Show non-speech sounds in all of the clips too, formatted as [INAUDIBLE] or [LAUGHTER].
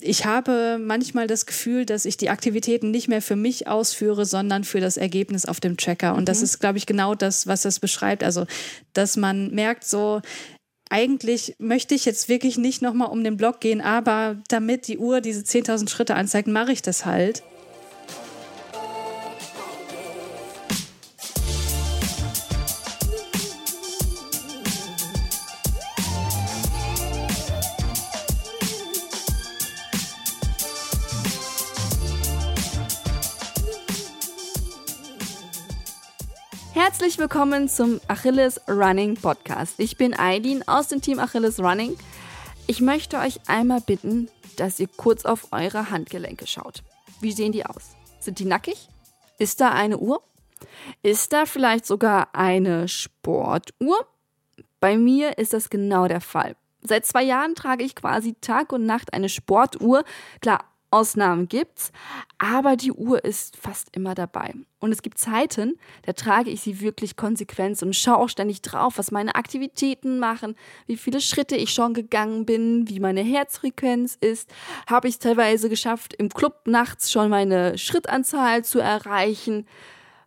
ich habe manchmal das Gefühl, dass ich die Aktivitäten nicht mehr für mich ausführe, sondern für das Ergebnis auf dem Tracker. Und mhm. das ist, glaube ich, genau das, was das beschreibt. Also, dass man merkt, so, eigentlich möchte ich jetzt wirklich nicht nochmal um den Block gehen, aber damit die Uhr diese 10.000 Schritte anzeigt, mache ich das halt. Herzlich willkommen zum Achilles Running Podcast. Ich bin Eileen aus dem Team Achilles Running. Ich möchte euch einmal bitten, dass ihr kurz auf eure Handgelenke schaut. Wie sehen die aus? Sind die nackig? Ist da eine Uhr? Ist da vielleicht sogar eine Sportuhr? Bei mir ist das genau der Fall. Seit zwei Jahren trage ich quasi Tag und Nacht eine Sportuhr. Klar, Ausnahmen gibt's, aber die Uhr ist fast immer dabei. Und es gibt Zeiten, da trage ich sie wirklich konsequent und schaue auch ständig drauf, was meine Aktivitäten machen, wie viele Schritte ich schon gegangen bin, wie meine Herzfrequenz ist. Habe ich es teilweise geschafft, im Club nachts schon meine Schrittanzahl zu erreichen.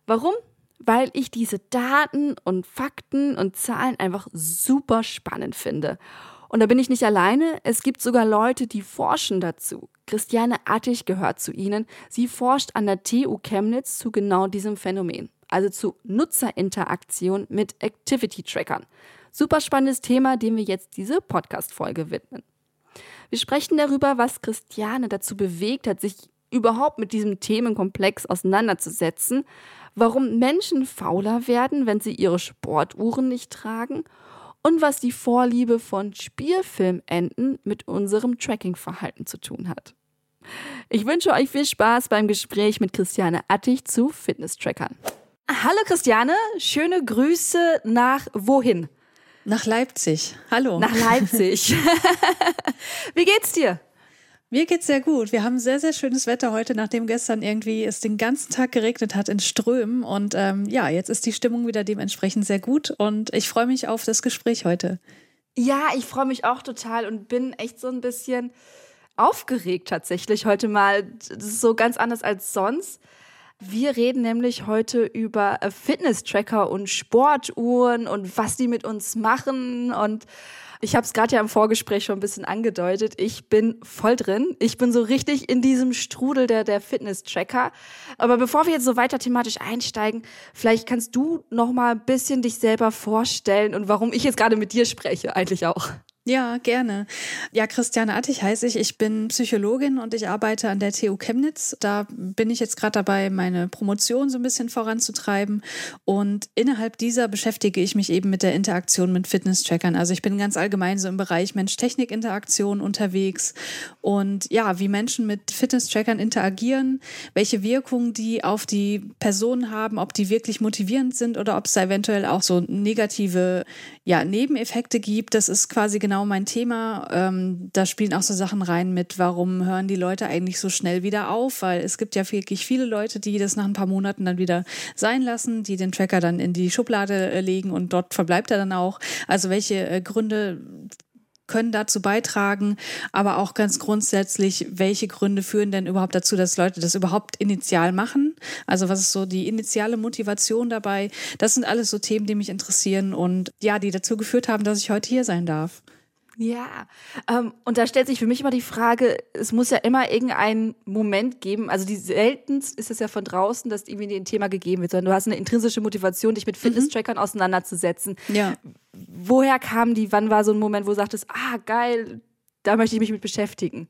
Warum? Weil ich diese Daten und Fakten und Zahlen einfach super spannend finde. Und da bin ich nicht alleine. Es gibt sogar Leute, die forschen dazu. Christiane Attich gehört zu ihnen. Sie forscht an der TU Chemnitz zu genau diesem Phänomen, also zu Nutzerinteraktion mit Activity-Trackern. Super spannendes Thema, dem wir jetzt diese Podcast-Folge widmen. Wir sprechen darüber, was Christiane dazu bewegt hat, sich überhaupt mit diesem Themenkomplex auseinanderzusetzen, warum Menschen fauler werden, wenn sie ihre Sportuhren nicht tragen und was die Vorliebe von Spielfilmenden mit unserem Trackingverhalten zu tun hat. Ich wünsche euch viel Spaß beim Gespräch mit Christiane Attich zu Fitness-Trackern. Hallo Christiane, schöne Grüße nach wohin? Nach Leipzig. Hallo. Nach Leipzig. [LAUGHS] Wie geht's dir? Mir geht's sehr gut. Wir haben sehr, sehr schönes Wetter heute, nachdem gestern irgendwie es den ganzen Tag geregnet hat in Strömen. Und ähm, ja, jetzt ist die Stimmung wieder dementsprechend sehr gut. Und ich freue mich auf das Gespräch heute. Ja, ich freue mich auch total und bin echt so ein bisschen aufgeregt tatsächlich heute mal. Das ist so ganz anders als sonst. Wir reden nämlich heute über Fitness-Tracker und Sportuhren und was die mit uns machen und ich habe es gerade ja im Vorgespräch schon ein bisschen angedeutet. Ich bin voll drin. Ich bin so richtig in diesem Strudel der, der Fitness-Tracker. Aber bevor wir jetzt so weiter thematisch einsteigen, vielleicht kannst du noch mal ein bisschen dich selber vorstellen und warum ich jetzt gerade mit dir spreche, eigentlich auch. Ja, gerne. Ja, Christiane Attich heiße ich. Ich bin Psychologin und ich arbeite an der TU Chemnitz. Da bin ich jetzt gerade dabei, meine Promotion so ein bisschen voranzutreiben. Und innerhalb dieser beschäftige ich mich eben mit der Interaktion mit Fitness-Trackern. Also ich bin ganz allgemein so im Bereich Mensch-Technik-Interaktion unterwegs. Und ja, wie Menschen mit Fitness-Trackern interagieren, welche Wirkungen die auf die Person haben, ob die wirklich motivierend sind oder ob es eventuell auch so negative ja, Nebeneffekte gibt. Das ist quasi genau genau mein Thema. Ähm, da spielen auch so Sachen rein mit, warum hören die Leute eigentlich so schnell wieder auf? Weil es gibt ja wirklich viele Leute, die das nach ein paar Monaten dann wieder sein lassen, die den Tracker dann in die Schublade äh, legen und dort verbleibt er dann auch. Also welche äh, Gründe können dazu beitragen, aber auch ganz grundsätzlich, welche Gründe führen denn überhaupt dazu, dass Leute das überhaupt initial machen? Also was ist so die initiale Motivation dabei? Das sind alles so Themen, die mich interessieren und ja, die dazu geführt haben, dass ich heute hier sein darf. Ja, ähm, und da stellt sich für mich immer die Frage, es muss ja immer irgendeinen Moment geben, also die seltenst ist es ja von draußen, dass irgendwie ein Thema gegeben wird, sondern du hast eine intrinsische Motivation, dich mit mhm. Fitness-Trackern mhm. auseinanderzusetzen. Ja. Woher kam die, wann war so ein Moment, wo du sagtest, ah, geil, da möchte ich mich mit beschäftigen?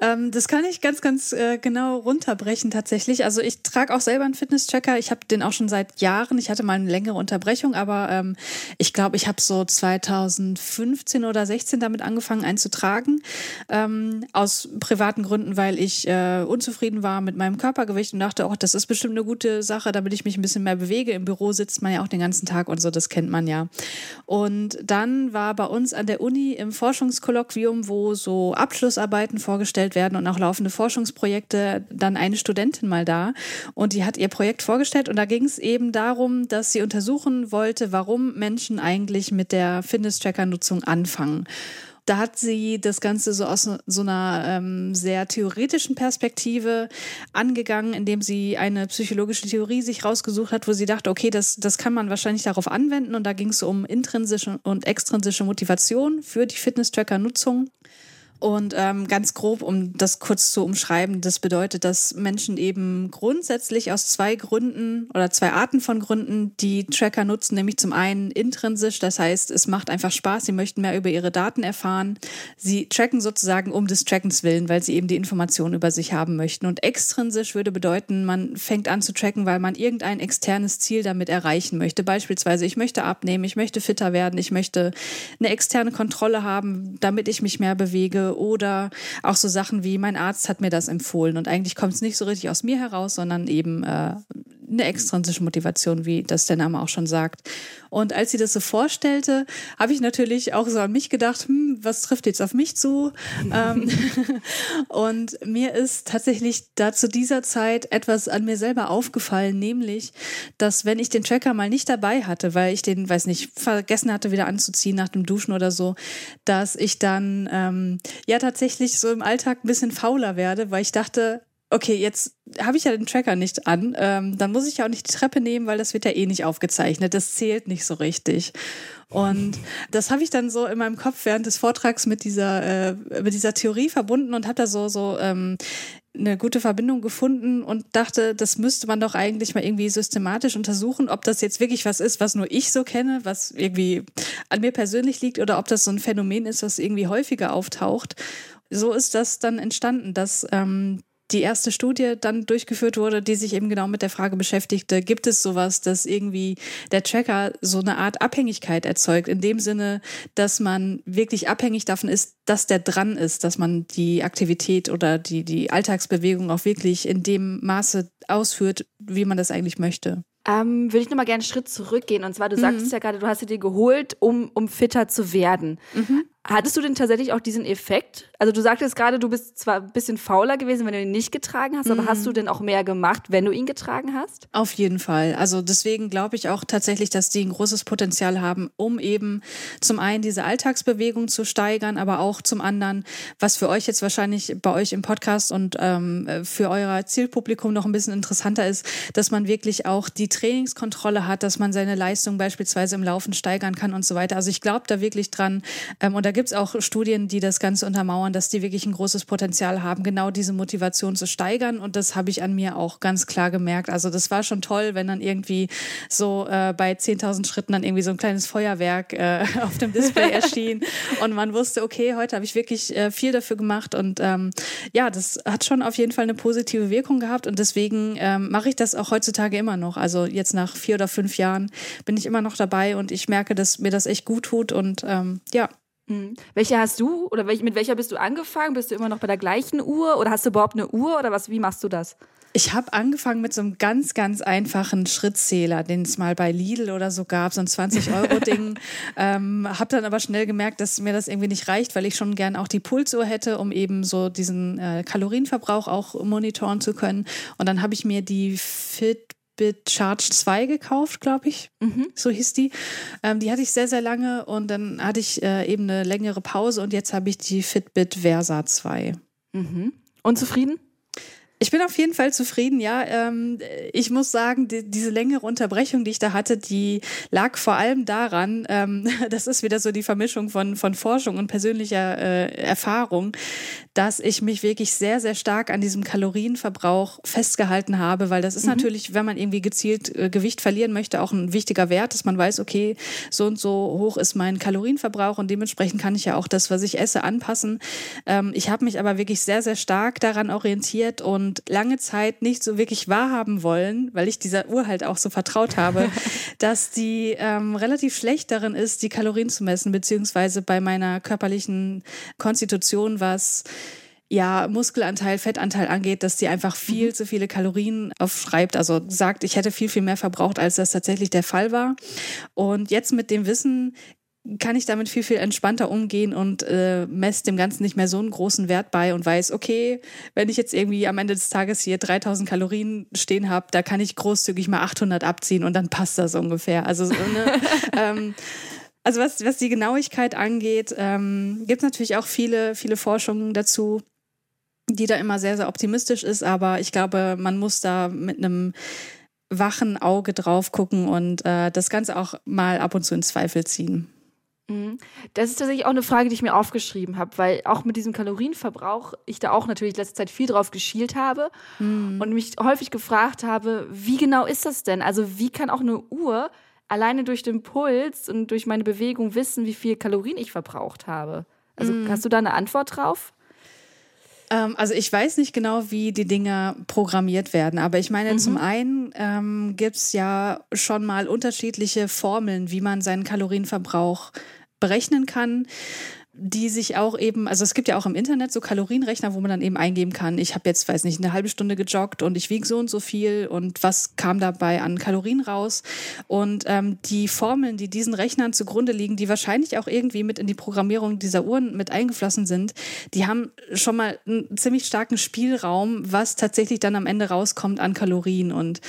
Ähm, das kann ich ganz, ganz äh, genau runterbrechen tatsächlich. Also ich trage auch selber einen Fitness-Tracker. Ich habe den auch schon seit Jahren. Ich hatte mal eine längere Unterbrechung, aber ähm, ich glaube, ich habe so 2015 oder 16 damit angefangen einzutragen. Ähm, aus privaten Gründen, weil ich äh, unzufrieden war mit meinem Körpergewicht und dachte, oh, das ist bestimmt eine gute Sache, damit ich mich ein bisschen mehr bewege. Im Büro sitzt man ja auch den ganzen Tag und so, das kennt man ja. Und dann war bei uns an der Uni im Forschungskolloquium, wo so Abschlussarbeiten vorgestellt vorgestellt werden und auch laufende Forschungsprojekte, dann eine Studentin mal da und die hat ihr Projekt vorgestellt und da ging es eben darum, dass sie untersuchen wollte, warum Menschen eigentlich mit der Fitness-Tracker-Nutzung anfangen. da hat sie das Ganze so aus so einer ähm, sehr theoretischen Perspektive angegangen, indem sie eine psychologische Theorie sich rausgesucht hat, wo sie dachte, okay, das, das kann man wahrscheinlich darauf anwenden. Und da ging es um intrinsische und extrinsische Motivation für die Fitness-Tracker-Nutzung. Und ähm, ganz grob, um das kurz zu umschreiben, das bedeutet, dass Menschen eben grundsätzlich aus zwei Gründen oder zwei Arten von Gründen die Tracker nutzen, nämlich zum einen intrinsisch, das heißt, es macht einfach Spaß, sie möchten mehr über ihre Daten erfahren. Sie tracken sozusagen um des Trackens willen, weil sie eben die Informationen über sich haben möchten. Und extrinsisch würde bedeuten, man fängt an zu tracken, weil man irgendein externes Ziel damit erreichen möchte. Beispielsweise, ich möchte abnehmen, ich möchte fitter werden, ich möchte eine externe Kontrolle haben, damit ich mich mehr bewege oder auch so Sachen wie mein Arzt hat mir das empfohlen und eigentlich kommt es nicht so richtig aus mir heraus, sondern eben äh, eine extrinsische Motivation, wie das der Name auch schon sagt. Und als sie das so vorstellte, habe ich natürlich auch so an mich gedacht, hm, was trifft jetzt auf mich zu? ähm, [LAUGHS] und mir ist tatsächlich da zu dieser Zeit etwas an mir selber aufgefallen, nämlich, dass wenn ich den Tracker mal nicht dabei hatte, weil ich den, weiß nicht, vergessen hatte, wieder anzuziehen nach dem Duschen oder so, dass ich dann ähm, ja tatsächlich so im Alltag ein bisschen fauler werde, weil ich dachte, okay, jetzt habe ich ja den Tracker nicht an, ähm, dann muss ich ja auch nicht die Treppe nehmen, weil das wird ja eh nicht aufgezeichnet. Das zählt nicht so richtig. Und [LAUGHS] das habe ich dann so in meinem Kopf während des Vortrags mit dieser, äh, mit dieser Theorie verbunden und habe da so, so ähm, eine gute Verbindung gefunden und dachte, das müsste man doch eigentlich mal irgendwie systematisch untersuchen, ob das jetzt wirklich was ist, was nur ich so kenne, was irgendwie an mir persönlich liegt oder ob das so ein Phänomen ist, was irgendwie häufiger auftaucht. So ist das dann entstanden, dass ähm, die erste Studie dann durchgeführt wurde, die sich eben genau mit der Frage beschäftigte, gibt es sowas, dass irgendwie der Tracker so eine Art Abhängigkeit erzeugt, in dem Sinne, dass man wirklich abhängig davon ist, dass der dran ist, dass man die Aktivität oder die, die Alltagsbewegung auch wirklich in dem Maße ausführt, wie man das eigentlich möchte. Ähm, würde ich nochmal gerne einen Schritt zurückgehen. Und zwar, du mhm. sagtest ja gerade, du hast sie dir geholt, um, um fitter zu werden. Mhm. Hattest du denn tatsächlich auch diesen Effekt? Also du sagtest gerade, du bist zwar ein bisschen fauler gewesen, wenn du ihn nicht getragen hast, aber hast du mhm. denn auch mehr gemacht, wenn du ihn getragen hast? Auf jeden Fall. Also deswegen glaube ich auch tatsächlich, dass die ein großes Potenzial haben, um eben zum einen diese Alltagsbewegung zu steigern, aber auch zum anderen, was für euch jetzt wahrscheinlich bei euch im Podcast und ähm, für euer Zielpublikum noch ein bisschen interessanter ist, dass man wirklich auch die Trainingskontrolle hat, dass man seine Leistung beispielsweise im Laufen steigern kann und so weiter. Also ich glaube da wirklich dran ähm, und da gibt es auch Studien, die das Ganze untermauern, dass die wirklich ein großes Potenzial haben, genau diese Motivation zu steigern. Und das habe ich an mir auch ganz klar gemerkt. Also das war schon toll, wenn dann irgendwie so äh, bei 10.000 Schritten dann irgendwie so ein kleines Feuerwerk äh, [LAUGHS] auf dem Display [LAUGHS] erschien und man wusste, okay, heute habe ich wirklich äh, viel dafür gemacht. Und ähm, ja, das hat schon auf jeden Fall eine positive Wirkung gehabt. Und deswegen ähm, mache ich das auch heutzutage immer noch. Also jetzt nach vier oder fünf Jahren bin ich immer noch dabei und ich merke, dass mir das echt gut tut. Und ähm, ja, Mhm. Welche hast du oder welch, mit welcher bist du angefangen? Bist du immer noch bei der gleichen Uhr oder hast du überhaupt eine Uhr oder was? Wie machst du das? Ich habe angefangen mit so einem ganz, ganz einfachen Schrittzähler, den es mal bei Lidl oder so gab, so ein 20-Euro-Ding. [LAUGHS] ähm, habe dann aber schnell gemerkt, dass mir das irgendwie nicht reicht, weil ich schon gern auch die Pulsuhr hätte, um eben so diesen äh, Kalorienverbrauch auch monitoren zu können. Und dann habe ich mir die Fit Fitbit Charge 2 gekauft, glaube ich. Mhm. So hieß die. Ähm, die hatte ich sehr, sehr lange und dann hatte ich äh, eben eine längere Pause und jetzt habe ich die Fitbit Versa 2. Mhm. Unzufrieden? Ich bin auf jeden Fall zufrieden, ja. Ähm, ich muss sagen, die, diese längere Unterbrechung, die ich da hatte, die lag vor allem daran, ähm, [LAUGHS] das ist wieder so die Vermischung von, von Forschung und persönlicher äh, Erfahrung, dass ich mich wirklich sehr, sehr stark an diesem Kalorienverbrauch festgehalten habe, weil das ist mhm. natürlich, wenn man irgendwie gezielt äh, Gewicht verlieren möchte, auch ein wichtiger Wert, dass man weiß, okay, so und so hoch ist mein Kalorienverbrauch und dementsprechend kann ich ja auch das, was ich esse, anpassen. Ähm, ich habe mich aber wirklich sehr, sehr stark daran orientiert und lange Zeit nicht so wirklich wahrhaben wollen, weil ich dieser Uhr halt auch so vertraut habe, [LAUGHS] dass die ähm, relativ schlecht darin ist, die Kalorien zu messen, beziehungsweise bei meiner körperlichen Konstitution was ja, Muskelanteil, Fettanteil angeht, dass die einfach viel mhm. zu viele Kalorien aufschreibt. Also sagt, ich hätte viel, viel mehr verbraucht, als das tatsächlich der Fall war. Und jetzt mit dem Wissen kann ich damit viel, viel entspannter umgehen und äh, messe dem Ganzen nicht mehr so einen großen Wert bei und weiß, okay, wenn ich jetzt irgendwie am Ende des Tages hier 3000 Kalorien stehen habe, da kann ich großzügig mal 800 abziehen und dann passt das ungefähr. Also so, ne, [LAUGHS] ähm, Also was, was die Genauigkeit angeht, ähm, gibt es natürlich auch viele, viele Forschungen dazu, die da immer sehr, sehr optimistisch ist. Aber ich glaube, man muss da mit einem wachen Auge drauf gucken und äh, das Ganze auch mal ab und zu in Zweifel ziehen. Mhm. Das ist tatsächlich auch eine Frage, die ich mir aufgeschrieben habe, weil auch mit diesem Kalorienverbrauch ich da auch natürlich letzte Zeit viel drauf geschielt habe mhm. und mich häufig gefragt habe, wie genau ist das denn? Also wie kann auch eine Uhr alleine durch den Puls und durch meine Bewegung wissen, wie viel Kalorien ich verbraucht habe? Also mhm. hast du da eine Antwort drauf? Ähm, also ich weiß nicht genau, wie die Dinger programmiert werden, aber ich meine, mhm. zum einen ähm, gibt es ja schon mal unterschiedliche Formeln, wie man seinen Kalorienverbrauch berechnen kann die sich auch eben, also es gibt ja auch im Internet so Kalorienrechner, wo man dann eben eingeben kann, ich habe jetzt, weiß nicht, eine halbe Stunde gejoggt und ich wiege so und so viel und was kam dabei an Kalorien raus. Und ähm, die Formeln, die diesen Rechnern zugrunde liegen, die wahrscheinlich auch irgendwie mit in die Programmierung dieser Uhren mit eingeflossen sind, die haben schon mal einen ziemlich starken Spielraum, was tatsächlich dann am Ende rauskommt an Kalorien. Und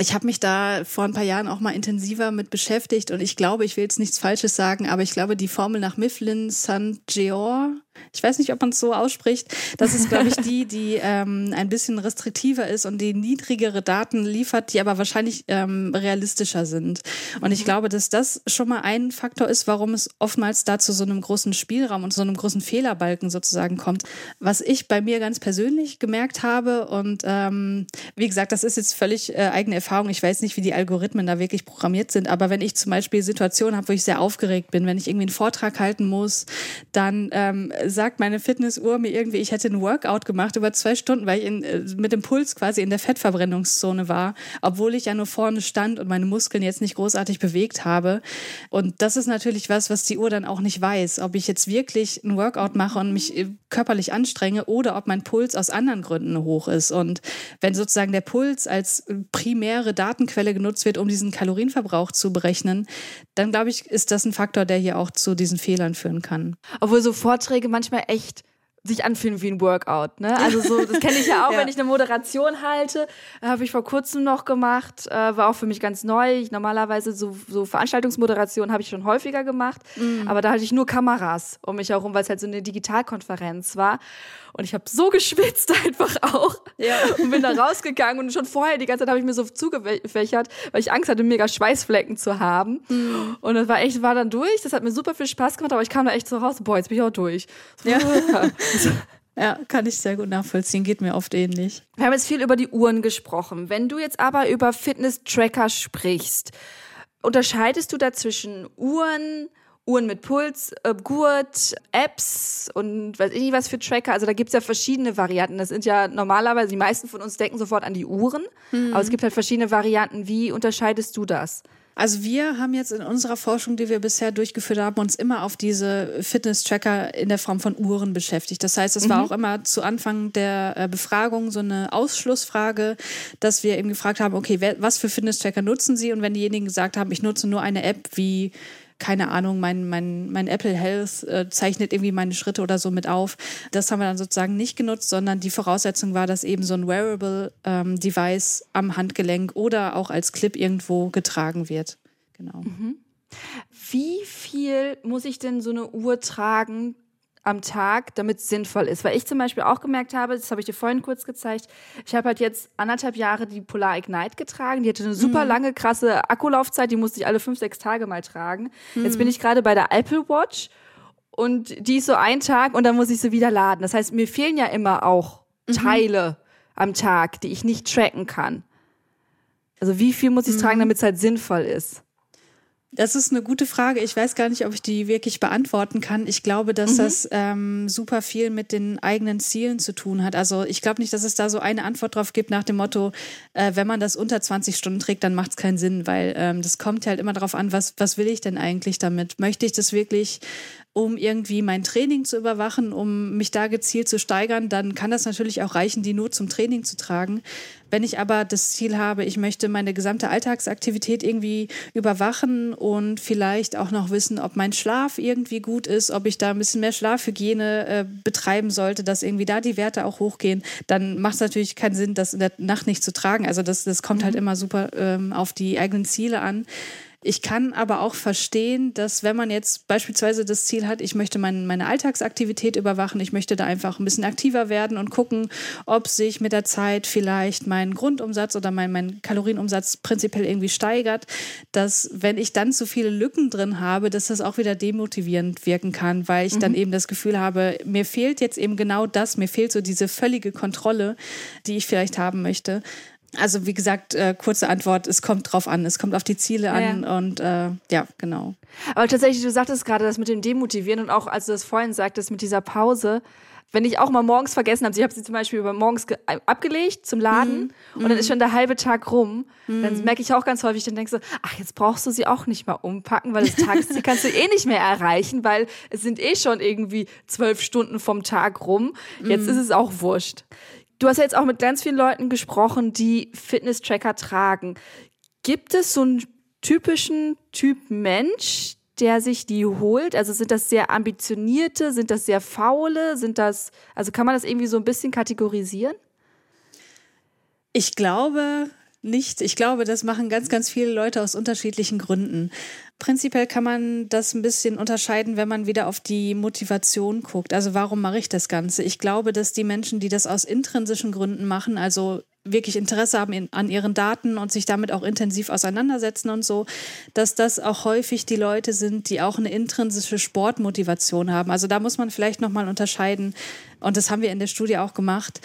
ich habe mich da vor ein paar Jahren auch mal intensiver mit beschäftigt und ich glaube, ich will jetzt nichts Falsches sagen, aber ich glaube, die Formel nach Mifflin St. Georg ich weiß nicht, ob man es so ausspricht. Das ist, glaube ich, [LAUGHS] die, die ähm, ein bisschen restriktiver ist und die niedrigere Daten liefert, die aber wahrscheinlich ähm, realistischer sind. Und ich mhm. glaube, dass das schon mal ein Faktor ist, warum es oftmals da zu so einem großen Spielraum und so einem großen Fehlerbalken sozusagen kommt. Was ich bei mir ganz persönlich gemerkt habe und ähm, wie gesagt, das ist jetzt völlig äh, eigene Erfahrung. Ich weiß nicht, wie die Algorithmen da wirklich programmiert sind, aber wenn ich zum Beispiel Situationen habe, wo ich sehr aufgeregt bin, wenn ich irgendwie einen Vortrag halten muss, dann ähm, sagt meine Fitnessuhr mir irgendwie, ich hätte ein Workout gemacht über zwei Stunden, weil ich in, äh, mit dem Puls quasi in der Fettverbrennungszone war, obwohl ich ja nur vorne stand und meine Muskeln jetzt nicht großartig bewegt habe. Und das ist natürlich was, was die Uhr dann auch nicht weiß, ob ich jetzt wirklich ein Workout mache und mich äh, körperlich anstrenge oder ob mein Puls aus anderen Gründen hoch ist. Und wenn sozusagen der Puls als primäre Datenquelle genutzt wird, um diesen Kalorienverbrauch zu berechnen, dann glaube ich, ist das ein Faktor, der hier auch zu diesen Fehlern führen kann. Obwohl so Vorträge manchmal echt sich anfühlen wie ein Workout. Ne? Also so, das kenne ich ja auch, [LAUGHS] ja. wenn ich eine Moderation halte. Habe ich vor kurzem noch gemacht, äh, war auch für mich ganz neu. Ich, normalerweise so, so Veranstaltungsmoderation habe ich schon häufiger gemacht, mhm. aber da hatte ich nur Kameras um mich herum, weil es halt so eine Digitalkonferenz war. Und ich habe so geschwitzt [LAUGHS] einfach auch. Ja. Und bin da rausgegangen und schon vorher die ganze Zeit habe ich mir so zugefächert, weil ich Angst hatte, mega Schweißflecken zu haben. Mhm. Und das war echt, war dann durch. Das hat mir super viel Spaß gemacht, aber ich kam da echt so raus, boah, jetzt bin ich auch durch. Ja. [LAUGHS] Ja, kann ich sehr gut nachvollziehen. Geht mir oft ähnlich. Wir haben jetzt viel über die Uhren gesprochen. Wenn du jetzt aber über Fitness-Tracker sprichst, unterscheidest du da zwischen Uhren, Uhren mit Puls, äh, Gurt, Apps und weiß ich nicht was für Tracker. Also da gibt's ja verschiedene Varianten. Das sind ja normalerweise, die meisten von uns denken sofort an die Uhren, mhm. aber es gibt halt verschiedene Varianten. Wie unterscheidest du das? Also wir haben jetzt in unserer Forschung, die wir bisher durchgeführt haben, uns immer auf diese Fitness-Tracker in der Form von Uhren beschäftigt. Das heißt, es mhm. war auch immer zu Anfang der äh, Befragung so eine Ausschlussfrage, dass wir eben gefragt haben, okay, was für Fitness-Tracker nutzen Sie? Und wenn diejenigen gesagt haben, ich nutze nur eine App wie keine Ahnung, mein, mein, mein Apple Health äh, zeichnet irgendwie meine Schritte oder so mit auf. Das haben wir dann sozusagen nicht genutzt, sondern die Voraussetzung war, dass eben so ein Wearable ähm, am Handgelenk oder auch als Clip irgendwo getragen wird. Genau. Mhm. Wie viel muss ich denn so eine Uhr tragen, am Tag, damit es sinnvoll ist. Weil ich zum Beispiel auch gemerkt habe, das habe ich dir vorhin kurz gezeigt, ich habe halt jetzt anderthalb Jahre die Polar Ignite getragen. Die hatte eine super mhm. lange, krasse Akkulaufzeit, die musste ich alle fünf, sechs Tage mal tragen. Mhm. Jetzt bin ich gerade bei der Apple Watch und die ist so ein Tag und dann muss ich sie wieder laden. Das heißt, mir fehlen ja immer auch mhm. Teile am Tag, die ich nicht tracken kann. Also wie viel muss ich tragen, mhm. damit es halt sinnvoll ist? Das ist eine gute Frage. Ich weiß gar nicht, ob ich die wirklich beantworten kann. Ich glaube, dass mhm. das ähm, super viel mit den eigenen Zielen zu tun hat. Also ich glaube nicht, dass es da so eine Antwort drauf gibt nach dem Motto, äh, wenn man das unter 20 Stunden trägt, dann macht es keinen Sinn, weil ähm, das kommt halt immer darauf an, was, was will ich denn eigentlich damit? Möchte ich das wirklich um irgendwie mein Training zu überwachen, um mich da gezielt zu steigern, dann kann das natürlich auch reichen, die nur zum Training zu tragen. Wenn ich aber das Ziel habe, ich möchte meine gesamte Alltagsaktivität irgendwie überwachen und vielleicht auch noch wissen, ob mein Schlaf irgendwie gut ist, ob ich da ein bisschen mehr Schlafhygiene äh, betreiben sollte, dass irgendwie da die Werte auch hochgehen, dann macht es natürlich keinen Sinn, das in der Nacht nicht zu tragen. Also das, das kommt halt mhm. halt immer super ähm, auf die eigenen Ziele an. Ich kann aber auch verstehen, dass wenn man jetzt beispielsweise das Ziel hat, ich möchte mein, meine Alltagsaktivität überwachen, ich möchte da einfach ein bisschen aktiver werden und gucken, ob sich mit der Zeit vielleicht mein Grundumsatz oder mein, mein Kalorienumsatz prinzipiell irgendwie steigert, dass wenn ich dann zu viele Lücken drin habe, dass das auch wieder demotivierend wirken kann, weil ich mhm. dann eben das Gefühl habe, mir fehlt jetzt eben genau das, mir fehlt so diese völlige Kontrolle, die ich vielleicht haben möchte. Also wie gesagt, äh, kurze Antwort, es kommt drauf an, es kommt auf die Ziele an ja. und äh, ja, genau. Aber tatsächlich, du sagtest gerade das mit dem Demotivieren und auch als du das vorhin sagtest mit dieser Pause, wenn ich auch mal morgens vergessen habe, ich habe sie zum Beispiel über morgens äh, abgelegt zum Laden mhm. und dann ist mhm. schon der halbe Tag rum, mhm. dann merke ich auch ganz häufig, dann denkst du, ach, jetzt brauchst du sie auch nicht mal umpacken, weil das Tagesziel kannst du eh nicht mehr erreichen, weil es sind eh schon irgendwie zwölf Stunden vom Tag rum. Jetzt mhm. ist es auch wurscht. Du hast ja jetzt auch mit ganz vielen Leuten gesprochen, die Fitness-Tracker tragen. Gibt es so einen typischen Typ Mensch, der sich die holt? Also sind das sehr ambitionierte, sind das sehr faule, sind das, also kann man das irgendwie so ein bisschen kategorisieren? Ich glaube, nicht. Ich glaube, das machen ganz, ganz viele Leute aus unterschiedlichen Gründen. Prinzipiell kann man das ein bisschen unterscheiden, wenn man wieder auf die Motivation guckt. Also warum mache ich das Ganze? Ich glaube, dass die Menschen, die das aus intrinsischen Gründen machen, also wirklich Interesse haben in, an ihren Daten und sich damit auch intensiv auseinandersetzen und so, dass das auch häufig die Leute sind, die auch eine intrinsische Sportmotivation haben. Also da muss man vielleicht nochmal unterscheiden. Und das haben wir in der Studie auch gemacht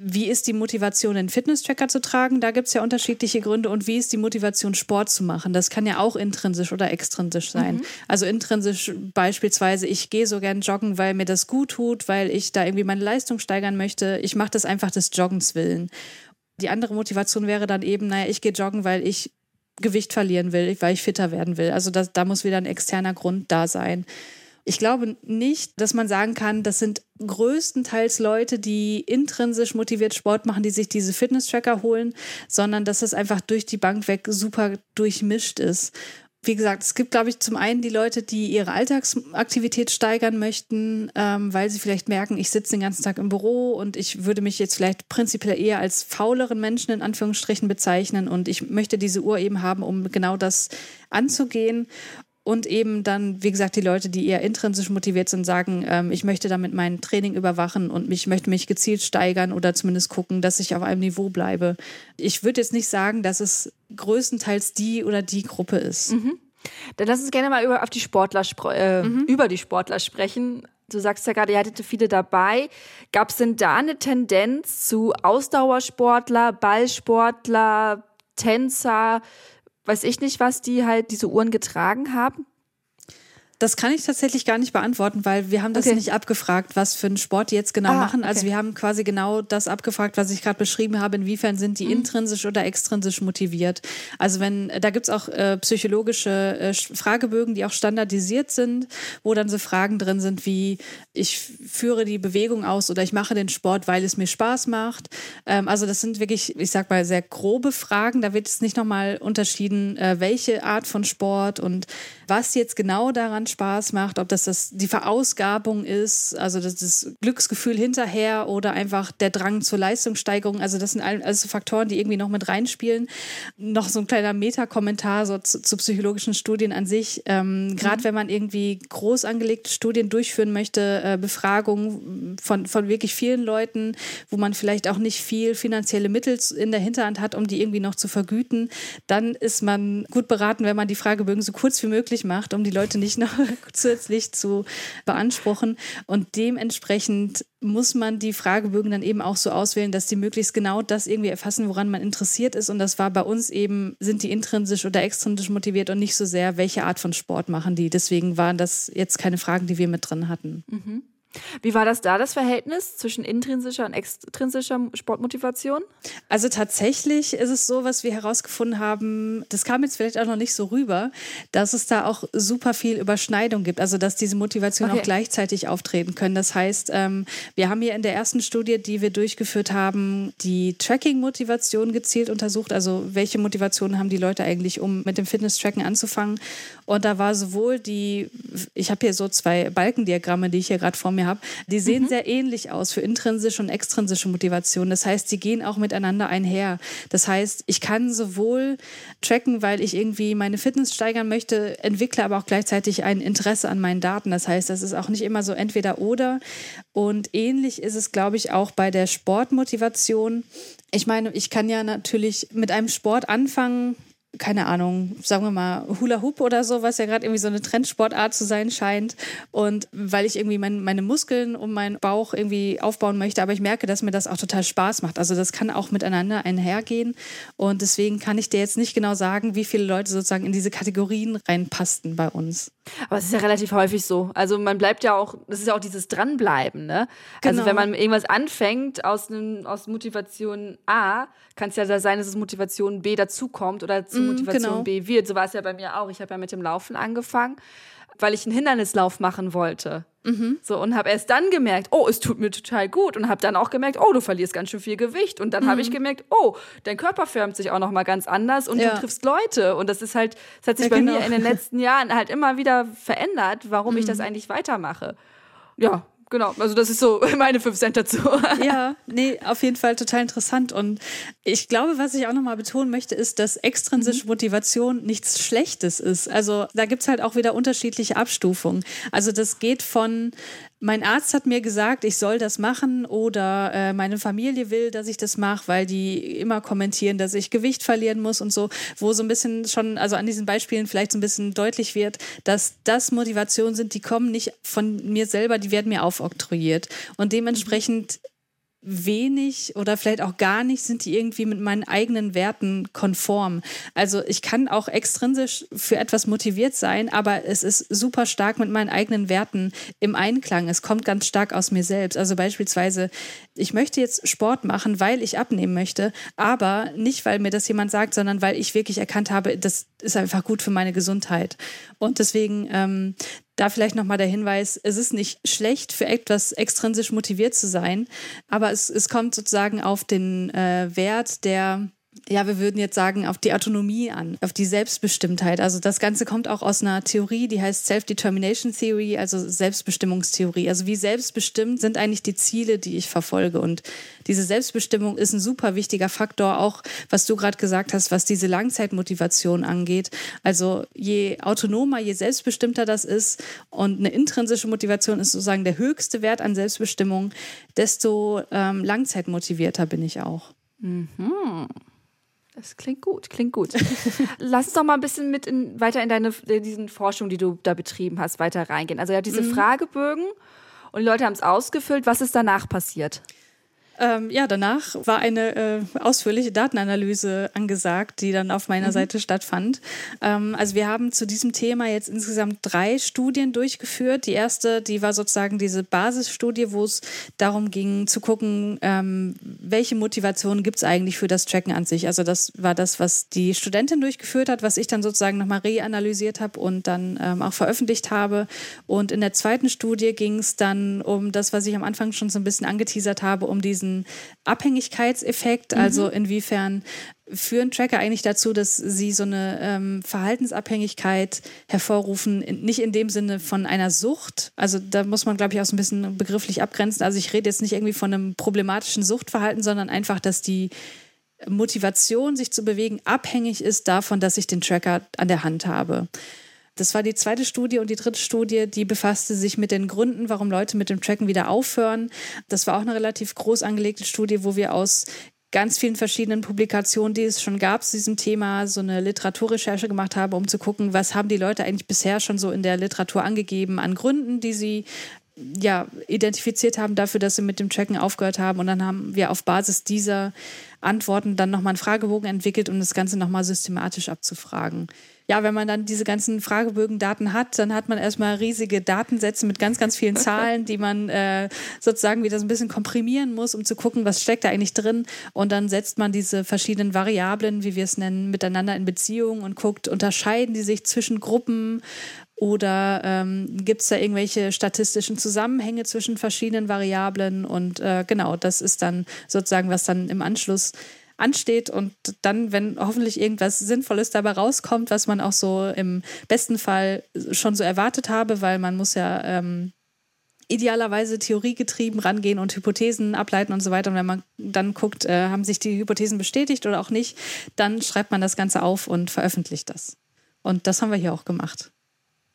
wie ist die Motivation, einen Fitness-Tracker zu tragen? Da gibt es ja unterschiedliche Gründe. Und wie ist die Motivation, Sport zu machen? Das kann ja auch intrinsisch oder extrinsisch sein. Mhm. Also intrinsisch beispielsweise, ich gehe so gern joggen, weil mir das gut tut, weil ich da irgendwie meine Leistung steigern möchte. Ich mache das einfach des Joggens willen. Die andere Motivation wäre dann eben, naja, ich gehe joggen, weil ich Gewicht verlieren will, weil ich fitter werden will. Also das, da muss wieder ein externer Grund da sein. Ich glaube nicht, dass man sagen kann, das sind größtenteils Leute, die intrinsisch motiviert Sport machen, die sich diese Fitness-Tracker holen, sondern dass es einfach durch die Bank weg super durchmischt ist. Wie gesagt, es gibt, glaube ich, zum einen die Leute, die ihre Alltagsaktivität steigern möchten, ähm, weil sie vielleicht merken, ich sitze den ganzen Tag im Büro und ich würde mich jetzt vielleicht prinzipiell eher als fauleren Menschen in Anführungsstrichen bezeichnen und ich möchte diese Uhr eben haben, um genau das anzugehen und eben dann, wie gesagt, die Leute, die eher intrinsisch motiviert sind, sagen, ähm, ich möchte damit mein Training überwachen und ich möchte mich gezielt steigern oder zumindest gucken, dass ich auf einem Niveau bleibe. Ich würde jetzt nicht sagen, dass es größtenteils die oder die Gruppe ist. Mhm. Dann lass uns gerne mal über, auf die Sportler äh, mhm. über die Sportler sprechen. Du sagst ja gerade, ihr hattet viele dabei. Gab es denn da eine Tendenz zu Ausdauersportler, Ballsportler, Tänzer? Weiß ich nicht was, die halt diese Uhren getragen haben? Das kann ich tatsächlich gar nicht beantworten, weil wir haben das okay. nicht abgefragt, was für einen Sport die jetzt genau ah, machen. Also okay. wir haben quasi genau das abgefragt, was ich gerade beschrieben habe, inwiefern sind die mhm. intrinsisch oder extrinsisch motiviert. Also wenn, da gibt's auch äh, psychologische äh, Fragebögen, die auch standardisiert sind, wo dann so Fragen drin sind wie, ich führe die Bewegung aus oder ich mache den Sport, weil es mir Spaß macht. Ähm, also das sind wirklich, ich sag mal, sehr grobe Fragen. Da wird es nicht nochmal unterschieden, äh, welche Art von Sport und was jetzt genau daran Spaß macht, ob das, das die Verausgabung ist, also das, das Glücksgefühl hinterher oder einfach der Drang zur Leistungssteigerung. Also das sind alles Faktoren, die irgendwie noch mit reinspielen. Noch so ein kleiner Metakommentar so zu, zu, psychologischen Studien an sich. Ähm, Gerade mhm. wenn man irgendwie groß angelegte Studien durchführen möchte, äh, Befragungen von, von wirklich vielen Leuten, wo man vielleicht auch nicht viel finanzielle Mittel in der Hinterhand hat, um die irgendwie noch zu vergüten, dann ist man gut beraten, wenn man die Fragebögen so kurz wie möglich macht, um die Leute nicht noch [LAUGHS] zusätzlich zu beanspruchen. Und dementsprechend muss man die Fragebögen dann eben auch so auswählen, dass die möglichst genau das irgendwie erfassen, woran man interessiert ist. Und das war bei uns eben, sind die intrinsisch oder extrinsisch motiviert und nicht so sehr, welche Art von Sport machen die. Deswegen waren das jetzt keine Fragen, die wir mit drin hatten. Mhm. Wie war das da, das Verhältnis zwischen intrinsischer und extrinsischer Sportmotivation? Also tatsächlich ist es so, was wir herausgefunden haben, das kam jetzt vielleicht auch noch nicht so rüber, dass es da auch super viel Überschneidung gibt, also dass diese Motivation okay. auch gleichzeitig auftreten können. Das heißt, ähm, wir haben hier in der ersten Studie, die wir durchgeführt haben, die Tracking-Motivation gezielt untersucht, also welche Motivationen haben die Leute eigentlich, um mit dem Fitness-Tracken anzufangen. Und da war sowohl die, ich habe hier so zwei Balkendiagramme, die ich hier gerade vor mir mir habe, die sehen mhm. sehr ähnlich aus für intrinsische und extrinsische Motivation. Das heißt, sie gehen auch miteinander einher. Das heißt, ich kann sowohl tracken, weil ich irgendwie meine Fitness steigern möchte, entwickle aber auch gleichzeitig ein Interesse an meinen Daten. Das heißt, das ist auch nicht immer so entweder oder. Und ähnlich ist es, glaube ich, auch bei der Sportmotivation. Ich meine, ich kann ja natürlich mit einem Sport anfangen, keine Ahnung, sagen wir mal Hula Hoop oder so, was ja gerade irgendwie so eine Trendsportart zu sein scheint. Und weil ich irgendwie mein, meine Muskeln um meinen Bauch irgendwie aufbauen möchte, aber ich merke, dass mir das auch total Spaß macht. Also das kann auch miteinander einhergehen. Und deswegen kann ich dir jetzt nicht genau sagen, wie viele Leute sozusagen in diese Kategorien reinpassten bei uns. Aber es ist ja relativ häufig so. Also man bleibt ja auch, das ist ja auch dieses Dranbleiben, ne? Also genau. Also wenn man irgendwas anfängt aus, einem, aus Motivation A, kann es ja sein, dass es Motivation B dazukommt oder zu mm, Motivation genau. B wird. So war es ja bei mir auch. Ich habe ja mit dem Laufen angefangen, weil ich einen Hindernislauf machen wollte. Mhm. So und habe erst dann gemerkt, oh, es tut mir total gut und habe dann auch gemerkt, oh, du verlierst ganz schön viel Gewicht und dann mhm. habe ich gemerkt, oh, dein Körper formt sich auch noch mal ganz anders und ja. du triffst Leute und das ist halt, das hat sich ja, bei genau. mir in den letzten [LAUGHS] Jahren halt immer wieder verändert, warum mhm. ich das eigentlich weitermache. Ja, genau. Also das ist so [LAUGHS] meine fünf Cent dazu. [LAUGHS] ja, nee, auf jeden Fall total interessant. Und ich glaube, was ich auch nochmal betonen möchte, ist, dass extrinsische mhm. Motivation nichts Schlechtes ist. Also da gibt es halt auch wieder unterschiedliche Abstufungen. Also das geht von mein Arzt hat mir gesagt, ich soll das machen oder äh, meine Familie will, dass ich das mache, weil die immer kommentieren, dass ich Gewicht verlieren muss und so, wo so ein bisschen schon, also an diesen Beispielen vielleicht so ein bisschen deutlich wird, dass das Motivationen sind, die kommen nicht von mir selber, die werden mir aufoktroyiert. Und dementsprechend wenig oder vielleicht auch gar nicht sind die irgendwie mit meinen eigenen Werten konform. Also ich kann auch extrinsisch für etwas motiviert sein, aber es ist super stark mit meinen eigenen Werten im Einklang. Es kommt ganz stark aus mir selbst. Also beispielsweise, ich möchte jetzt Sport machen, weil ich abnehmen möchte, aber nicht, weil mir das jemand sagt, sondern weil ich wirklich erkannt habe, das ist einfach gut für meine Gesundheit. Und deswegen ähm, da vielleicht nochmal der Hinweis, es ist nicht schlecht, für etwas extrinsisch motiviert zu sein, aber es, es kommt sozusagen auf den äh, Wert der ja, wir würden jetzt sagen, auf die Autonomie an, auf die Selbstbestimmtheit. Also das Ganze kommt auch aus einer Theorie, die heißt Self-Determination Theory, also Selbstbestimmungstheorie. Also wie selbstbestimmt sind eigentlich die Ziele, die ich verfolge. Und diese Selbstbestimmung ist ein super wichtiger Faktor, auch was du gerade gesagt hast, was diese Langzeitmotivation angeht. Also je autonomer, je selbstbestimmter das ist und eine intrinsische Motivation ist sozusagen der höchste Wert an Selbstbestimmung, desto ähm, langzeitmotivierter bin ich auch. Mhm. Das klingt gut, klingt gut. [LAUGHS] Lass uns doch mal ein bisschen mit in, weiter in deine in diesen Forschung, die du da betrieben hast, weiter reingehen. Also ja, diese mhm. Fragebögen und die Leute haben es ausgefüllt. Was ist danach passiert? Ähm, ja, danach war eine äh, ausführliche Datenanalyse angesagt, die dann auf meiner mhm. Seite stattfand. Ähm, also wir haben zu diesem Thema jetzt insgesamt drei Studien durchgeführt. Die erste, die war sozusagen diese Basisstudie, wo es darum ging zu gucken, ähm, welche Motivationen gibt es eigentlich für das Tracken an sich. Also das war das, was die Studentin durchgeführt hat, was ich dann sozusagen nochmal reanalysiert habe und dann ähm, auch veröffentlicht habe. Und in der zweiten Studie ging es dann um das, was ich am Anfang schon so ein bisschen angeteasert habe, um diesen diesen Abhängigkeitseffekt, mhm. also inwiefern führen Tracker eigentlich dazu, dass sie so eine ähm, Verhaltensabhängigkeit hervorrufen, nicht in dem Sinne von einer Sucht. Also da muss man, glaube ich, auch so ein bisschen begrifflich abgrenzen. Also ich rede jetzt nicht irgendwie von einem problematischen Suchtverhalten, sondern einfach, dass die Motivation, sich zu bewegen, abhängig ist davon, dass ich den Tracker an der Hand habe. Das war die zweite Studie und die dritte Studie, die befasste sich mit den Gründen, warum Leute mit dem Tracken wieder aufhören. Das war auch eine relativ groß angelegte Studie, wo wir aus ganz vielen verschiedenen Publikationen, die es schon gab zu diesem Thema, so eine Literaturrecherche gemacht haben, um zu gucken, was haben die Leute eigentlich bisher schon so in der Literatur angegeben an Gründen, die sie ja, identifiziert haben dafür, dass sie mit dem Tracken aufgehört haben. Und dann haben wir auf Basis dieser Antworten dann nochmal einen Fragebogen entwickelt, um das Ganze nochmal systematisch abzufragen ja, wenn man dann diese ganzen Fragebögen-Daten hat, dann hat man erstmal riesige Datensätze mit ganz, ganz vielen Zahlen, die man äh, sozusagen wieder so ein bisschen komprimieren muss, um zu gucken, was steckt da eigentlich drin. Und dann setzt man diese verschiedenen Variablen, wie wir es nennen, miteinander in Beziehung und guckt, unterscheiden die sich zwischen Gruppen oder ähm, gibt es da irgendwelche statistischen Zusammenhänge zwischen verschiedenen Variablen? Und äh, genau, das ist dann sozusagen, was dann im Anschluss ansteht und dann, wenn hoffentlich irgendwas Sinnvolles dabei rauskommt, was man auch so im besten Fall schon so erwartet habe, weil man muss ja ähm, idealerweise theoriegetrieben rangehen und Hypothesen ableiten und so weiter. Und wenn man dann guckt, äh, haben sich die Hypothesen bestätigt oder auch nicht, dann schreibt man das Ganze auf und veröffentlicht das. Und das haben wir hier auch gemacht.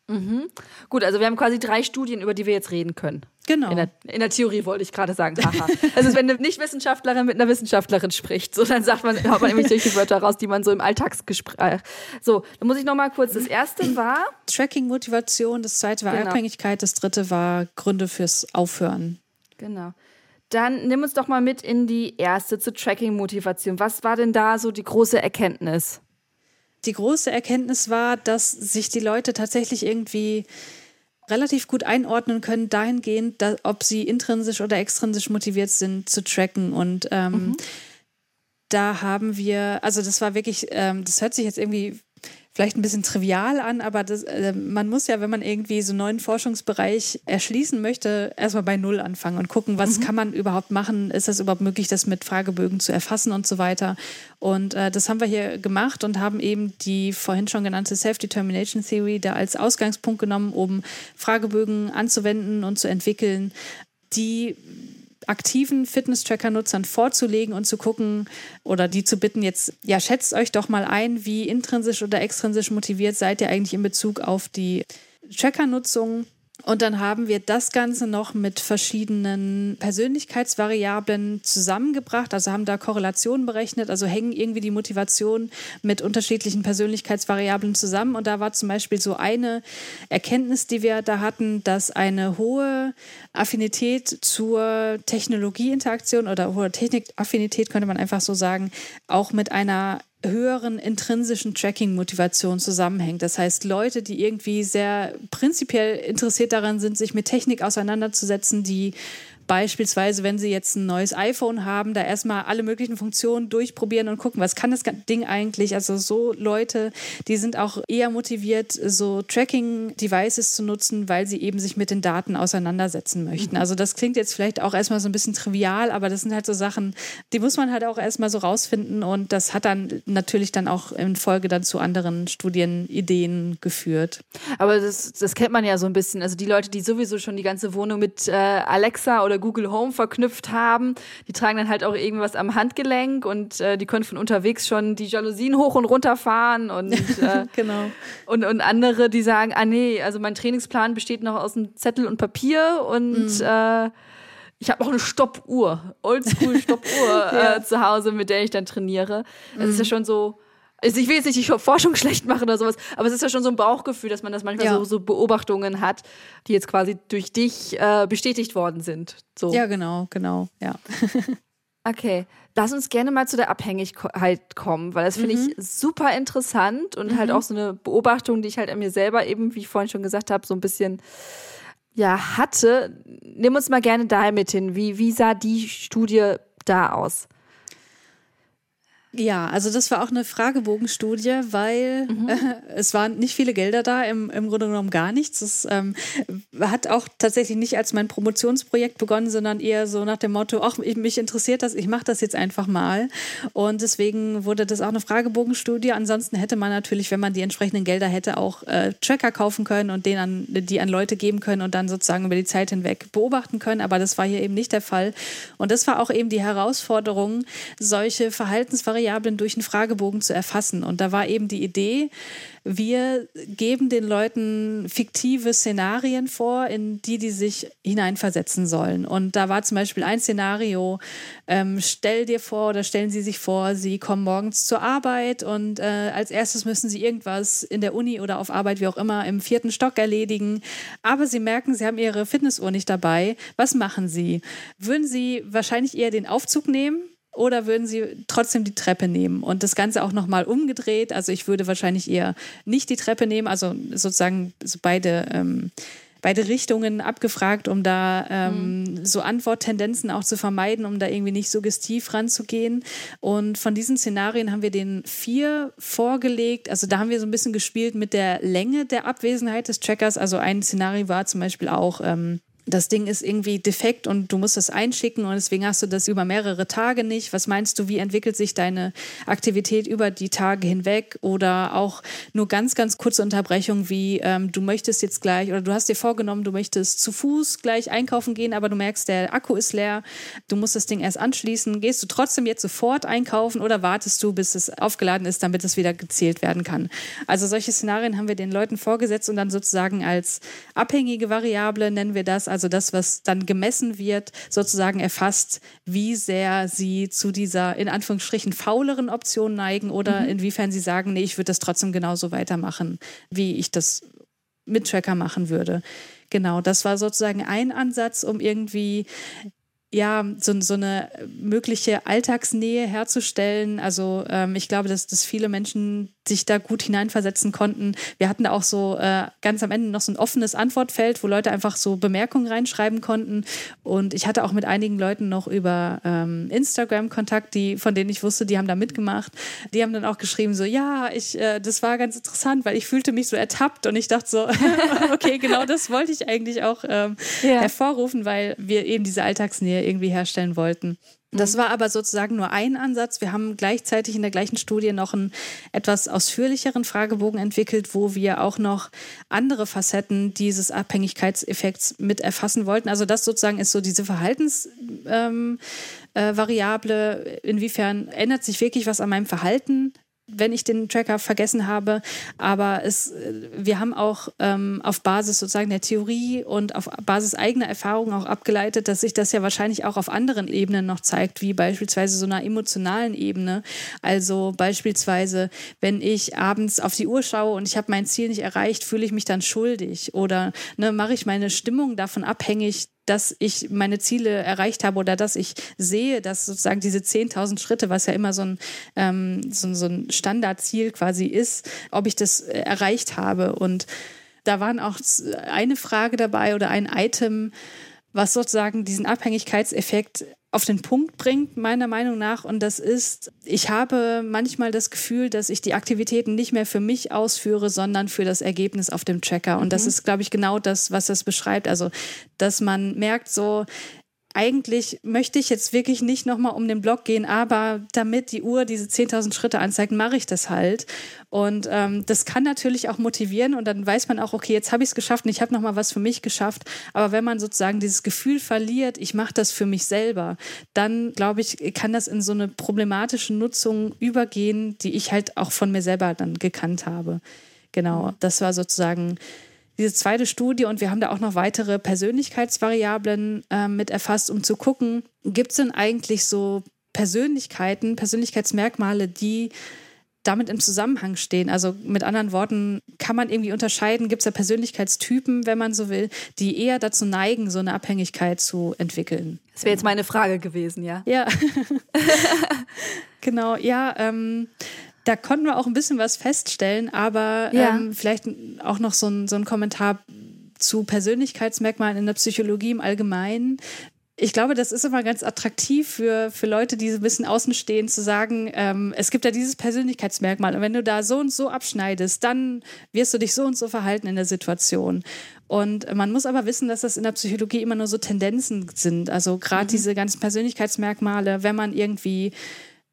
Mhm. Gut, also wir haben quasi drei Studien, über die wir jetzt reden können. Genau. In der, in der Theorie wollte ich gerade sagen, haha. also wenn eine Nicht-Wissenschaftlerin mit einer Wissenschaftlerin spricht, so dann sagt man, haut man nämlich solche Wörter raus, die man so im Alltagsgespräch. So, dann muss ich noch mal kurz. Das erste war Tracking-Motivation, das zweite war genau. Abhängigkeit, das dritte war Gründe fürs Aufhören. Genau. Dann nimm uns doch mal mit in die erste zur Tracking-Motivation. Was war denn da so die große Erkenntnis? Die große Erkenntnis war, dass sich die Leute tatsächlich irgendwie relativ gut einordnen können, dahingehend, dass, ob sie intrinsisch oder extrinsisch motiviert sind zu tracken. Und ähm, mhm. da haben wir, also das war wirklich, ähm, das hört sich jetzt irgendwie vielleicht ein bisschen trivial an, aber das, äh, man muss ja, wenn man irgendwie so einen neuen Forschungsbereich erschließen möchte, erstmal bei Null anfangen und gucken, was mhm. kann man überhaupt machen? Ist das überhaupt möglich, das mit Fragebögen zu erfassen und so weiter? Und äh, das haben wir hier gemacht und haben eben die vorhin schon genannte Self-Determination Theory da als Ausgangspunkt genommen, um Fragebögen anzuwenden und zu entwickeln, die aktiven Fitness-Tracker-Nutzern vorzulegen und zu gucken oder die zu bitten, jetzt, ja, schätzt euch doch mal ein, wie intrinsisch oder extrinsisch motiviert seid ihr eigentlich in Bezug auf die Tracker-Nutzung und dann haben wir das Ganze noch mit verschiedenen Persönlichkeitsvariablen zusammengebracht, also haben da Korrelationen berechnet, also hängen irgendwie die Motivationen mit unterschiedlichen Persönlichkeitsvariablen zusammen. Und da war zum Beispiel so eine Erkenntnis, die wir da hatten, dass eine hohe Affinität zur Technologieinteraktion oder hohe Technikaffinität, könnte man einfach so sagen, auch mit einer höheren intrinsischen Tracking-Motivation zusammenhängt. Das heißt, Leute, die irgendwie sehr prinzipiell interessiert daran sind, sich mit Technik auseinanderzusetzen, die Beispielsweise, wenn Sie jetzt ein neues iPhone haben, da erstmal alle möglichen Funktionen durchprobieren und gucken, was kann das Ding eigentlich? Also so Leute, die sind auch eher motiviert, so Tracking-Devices zu nutzen, weil sie eben sich mit den Daten auseinandersetzen möchten. Also das klingt jetzt vielleicht auch erstmal so ein bisschen trivial, aber das sind halt so Sachen, die muss man halt auch erstmal so rausfinden und das hat dann natürlich dann auch in Folge dann zu anderen Studienideen geführt. Aber das, das kennt man ja so ein bisschen. Also die Leute, die sowieso schon die ganze Wohnung mit äh, Alexa oder oder Google Home verknüpft haben. Die tragen dann halt auch irgendwas am Handgelenk und äh, die können von unterwegs schon die Jalousien hoch und runter fahren und, [LAUGHS] äh, genau. und, und andere, die sagen, ah nee, also mein Trainingsplan besteht noch aus einem Zettel und Papier und mhm. äh, ich habe auch eine Stoppuhr, Oldschool-Stoppuhr [LAUGHS] ja. äh, zu Hause, mit der ich dann trainiere. Es mhm. ist ja schon so, also ich will jetzt nicht die Forschung [LAUGHS] schlecht machen oder sowas, aber es ist ja schon so ein Bauchgefühl, dass man das manchmal ja. so, so, Beobachtungen hat, die jetzt quasi durch dich äh, bestätigt worden sind. So. Ja, genau, genau, ja. [LAUGHS] okay, lass uns gerne mal zu der Abhängigkeit kommen, weil das finde mhm. ich super interessant und halt mhm. halt auch so eine Beobachtung, die ich halt an mir selber eben, wie ich vorhin schon gesagt habe, so ein bisschen ja hatte. Nimm uns mal gerne da mit hin. Wie, wie sah die Studie da aus? Ja, also das war auch eine Fragebogenstudie, weil mhm. äh, es waren nicht viele Gelder da, im, im Grunde genommen gar nichts. Es ähm, hat auch tatsächlich nicht als mein Promotionsprojekt begonnen, sondern eher so nach dem Motto, ach, mich interessiert das, ich mache das jetzt einfach mal. Und deswegen wurde das auch eine Fragebogenstudie. Ansonsten hätte man natürlich, wenn man die entsprechenden Gelder hätte, auch äh, Tracker kaufen können und den an, die an Leute geben können und dann sozusagen über die Zeit hinweg beobachten können. Aber das war hier eben nicht der Fall. Und das war auch eben die Herausforderung, solche Verhaltensvarianten Variablen durch einen Fragebogen zu erfassen. Und da war eben die Idee, wir geben den Leuten fiktive Szenarien vor, in die die sich hineinversetzen sollen. Und da war zum Beispiel ein Szenario, ähm, stell dir vor oder stellen Sie sich vor, Sie kommen morgens zur Arbeit und äh, als erstes müssen Sie irgendwas in der Uni oder auf Arbeit, wie auch immer, im vierten Stock erledigen. Aber Sie merken, Sie haben Ihre Fitnessuhr nicht dabei. Was machen Sie? Würden Sie wahrscheinlich eher den Aufzug nehmen? Oder würden Sie trotzdem die Treppe nehmen und das Ganze auch nochmal umgedreht? Also ich würde wahrscheinlich eher nicht die Treppe nehmen, also sozusagen so beide, ähm, beide Richtungen abgefragt, um da ähm, mhm. so Antworttendenzen auch zu vermeiden, um da irgendwie nicht suggestiv ranzugehen. Und von diesen Szenarien haben wir den vier vorgelegt. Also da haben wir so ein bisschen gespielt mit der Länge der Abwesenheit des Trackers. Also ein Szenario war zum Beispiel auch, ähm, das Ding ist irgendwie defekt und du musst es einschicken und deswegen hast du das über mehrere Tage nicht. Was meinst du, wie entwickelt sich deine Aktivität über die Tage hinweg? Oder auch nur ganz, ganz kurze Unterbrechungen wie ähm, du möchtest jetzt gleich oder du hast dir vorgenommen, du möchtest zu Fuß gleich einkaufen gehen, aber du merkst, der Akku ist leer, du musst das Ding erst anschließen. Gehst du trotzdem jetzt sofort einkaufen oder wartest du, bis es aufgeladen ist, damit es wieder gezählt werden kann? Also solche Szenarien haben wir den Leuten vorgesetzt und dann sozusagen als abhängige Variable nennen wir das also das, was dann gemessen wird, sozusagen erfasst, wie sehr sie zu dieser in Anführungsstrichen fauleren Option neigen oder mhm. inwiefern sie sagen, nee, ich würde das trotzdem genauso weitermachen, wie ich das mit Tracker machen würde. Genau, das war sozusagen ein Ansatz, um irgendwie ja, so, so eine mögliche Alltagsnähe herzustellen. Also ähm, ich glaube, dass, dass viele Menschen sich da gut hineinversetzen konnten. Wir hatten da auch so äh, ganz am Ende noch so ein offenes Antwortfeld, wo Leute einfach so Bemerkungen reinschreiben konnten. Und ich hatte auch mit einigen Leuten noch über ähm, Instagram Kontakt, die, von denen ich wusste, die haben da mitgemacht. Die haben dann auch geschrieben, so, ja, ich, äh, das war ganz interessant, weil ich fühlte mich so ertappt und ich dachte so, [LAUGHS] okay, genau das wollte ich eigentlich auch ähm, ja. hervorrufen, weil wir eben diese Alltagsnähe irgendwie herstellen wollten. Das mhm. war aber sozusagen nur ein Ansatz. Wir haben gleichzeitig in der gleichen Studie noch einen etwas ausführlicheren Fragebogen entwickelt, wo wir auch noch andere Facetten dieses Abhängigkeitseffekts mit erfassen wollten. Also das sozusagen ist so diese Verhaltensvariable. Ähm, äh, Inwiefern ändert sich wirklich was an meinem Verhalten? Wenn ich den Tracker vergessen habe. Aber es, wir haben auch ähm, auf Basis sozusagen der Theorie und auf Basis eigener Erfahrungen auch abgeleitet, dass sich das ja wahrscheinlich auch auf anderen Ebenen noch zeigt, wie beispielsweise so einer emotionalen Ebene. Also beispielsweise, wenn ich abends auf die Uhr schaue und ich habe mein Ziel nicht erreicht, fühle ich mich dann schuldig oder ne, mache ich meine Stimmung davon abhängig, dass ich meine Ziele erreicht habe oder dass ich sehe, dass sozusagen diese 10.000 Schritte, was ja immer so ein, ähm, so, so ein Standardziel quasi ist, ob ich das äh, erreicht habe. Und da waren auch eine Frage dabei oder ein Item, was sozusagen diesen Abhängigkeitseffekt auf den Punkt bringt, meiner Meinung nach. Und das ist, ich habe manchmal das Gefühl, dass ich die Aktivitäten nicht mehr für mich ausführe, sondern für das Ergebnis auf dem Tracker. Und mhm. das ist, glaube ich, genau das, was das beschreibt. Also, dass man merkt so, eigentlich möchte ich jetzt wirklich nicht nochmal um den Block gehen, aber damit die Uhr diese 10.000 Schritte anzeigt, mache ich das halt. Und ähm, das kann natürlich auch motivieren und dann weiß man auch, okay, jetzt habe ich es geschafft und ich habe nochmal was für mich geschafft. Aber wenn man sozusagen dieses Gefühl verliert, ich mache das für mich selber, dann glaube ich, kann das in so eine problematische Nutzung übergehen, die ich halt auch von mir selber dann gekannt habe. Genau, das war sozusagen diese zweite Studie und wir haben da auch noch weitere Persönlichkeitsvariablen äh, mit erfasst, um zu gucken, gibt es denn eigentlich so Persönlichkeiten, Persönlichkeitsmerkmale, die damit im Zusammenhang stehen. Also mit anderen Worten, kann man irgendwie unterscheiden, gibt es da Persönlichkeitstypen, wenn man so will, die eher dazu neigen, so eine Abhängigkeit zu entwickeln. Das wäre jetzt meine Frage gewesen, ja. Ja. [LAUGHS] genau, ja. Ähm, da konnten wir auch ein bisschen was feststellen, aber ja. ähm, vielleicht auch noch so ein, so ein Kommentar zu Persönlichkeitsmerkmalen in der Psychologie im Allgemeinen. Ich glaube, das ist immer ganz attraktiv für, für Leute, die so ein bisschen außen stehen, zu sagen, ähm, es gibt ja dieses Persönlichkeitsmerkmal und wenn du da so und so abschneidest, dann wirst du dich so und so verhalten in der Situation. Und man muss aber wissen, dass das in der Psychologie immer nur so Tendenzen sind. Also gerade mhm. diese ganzen Persönlichkeitsmerkmale, wenn man irgendwie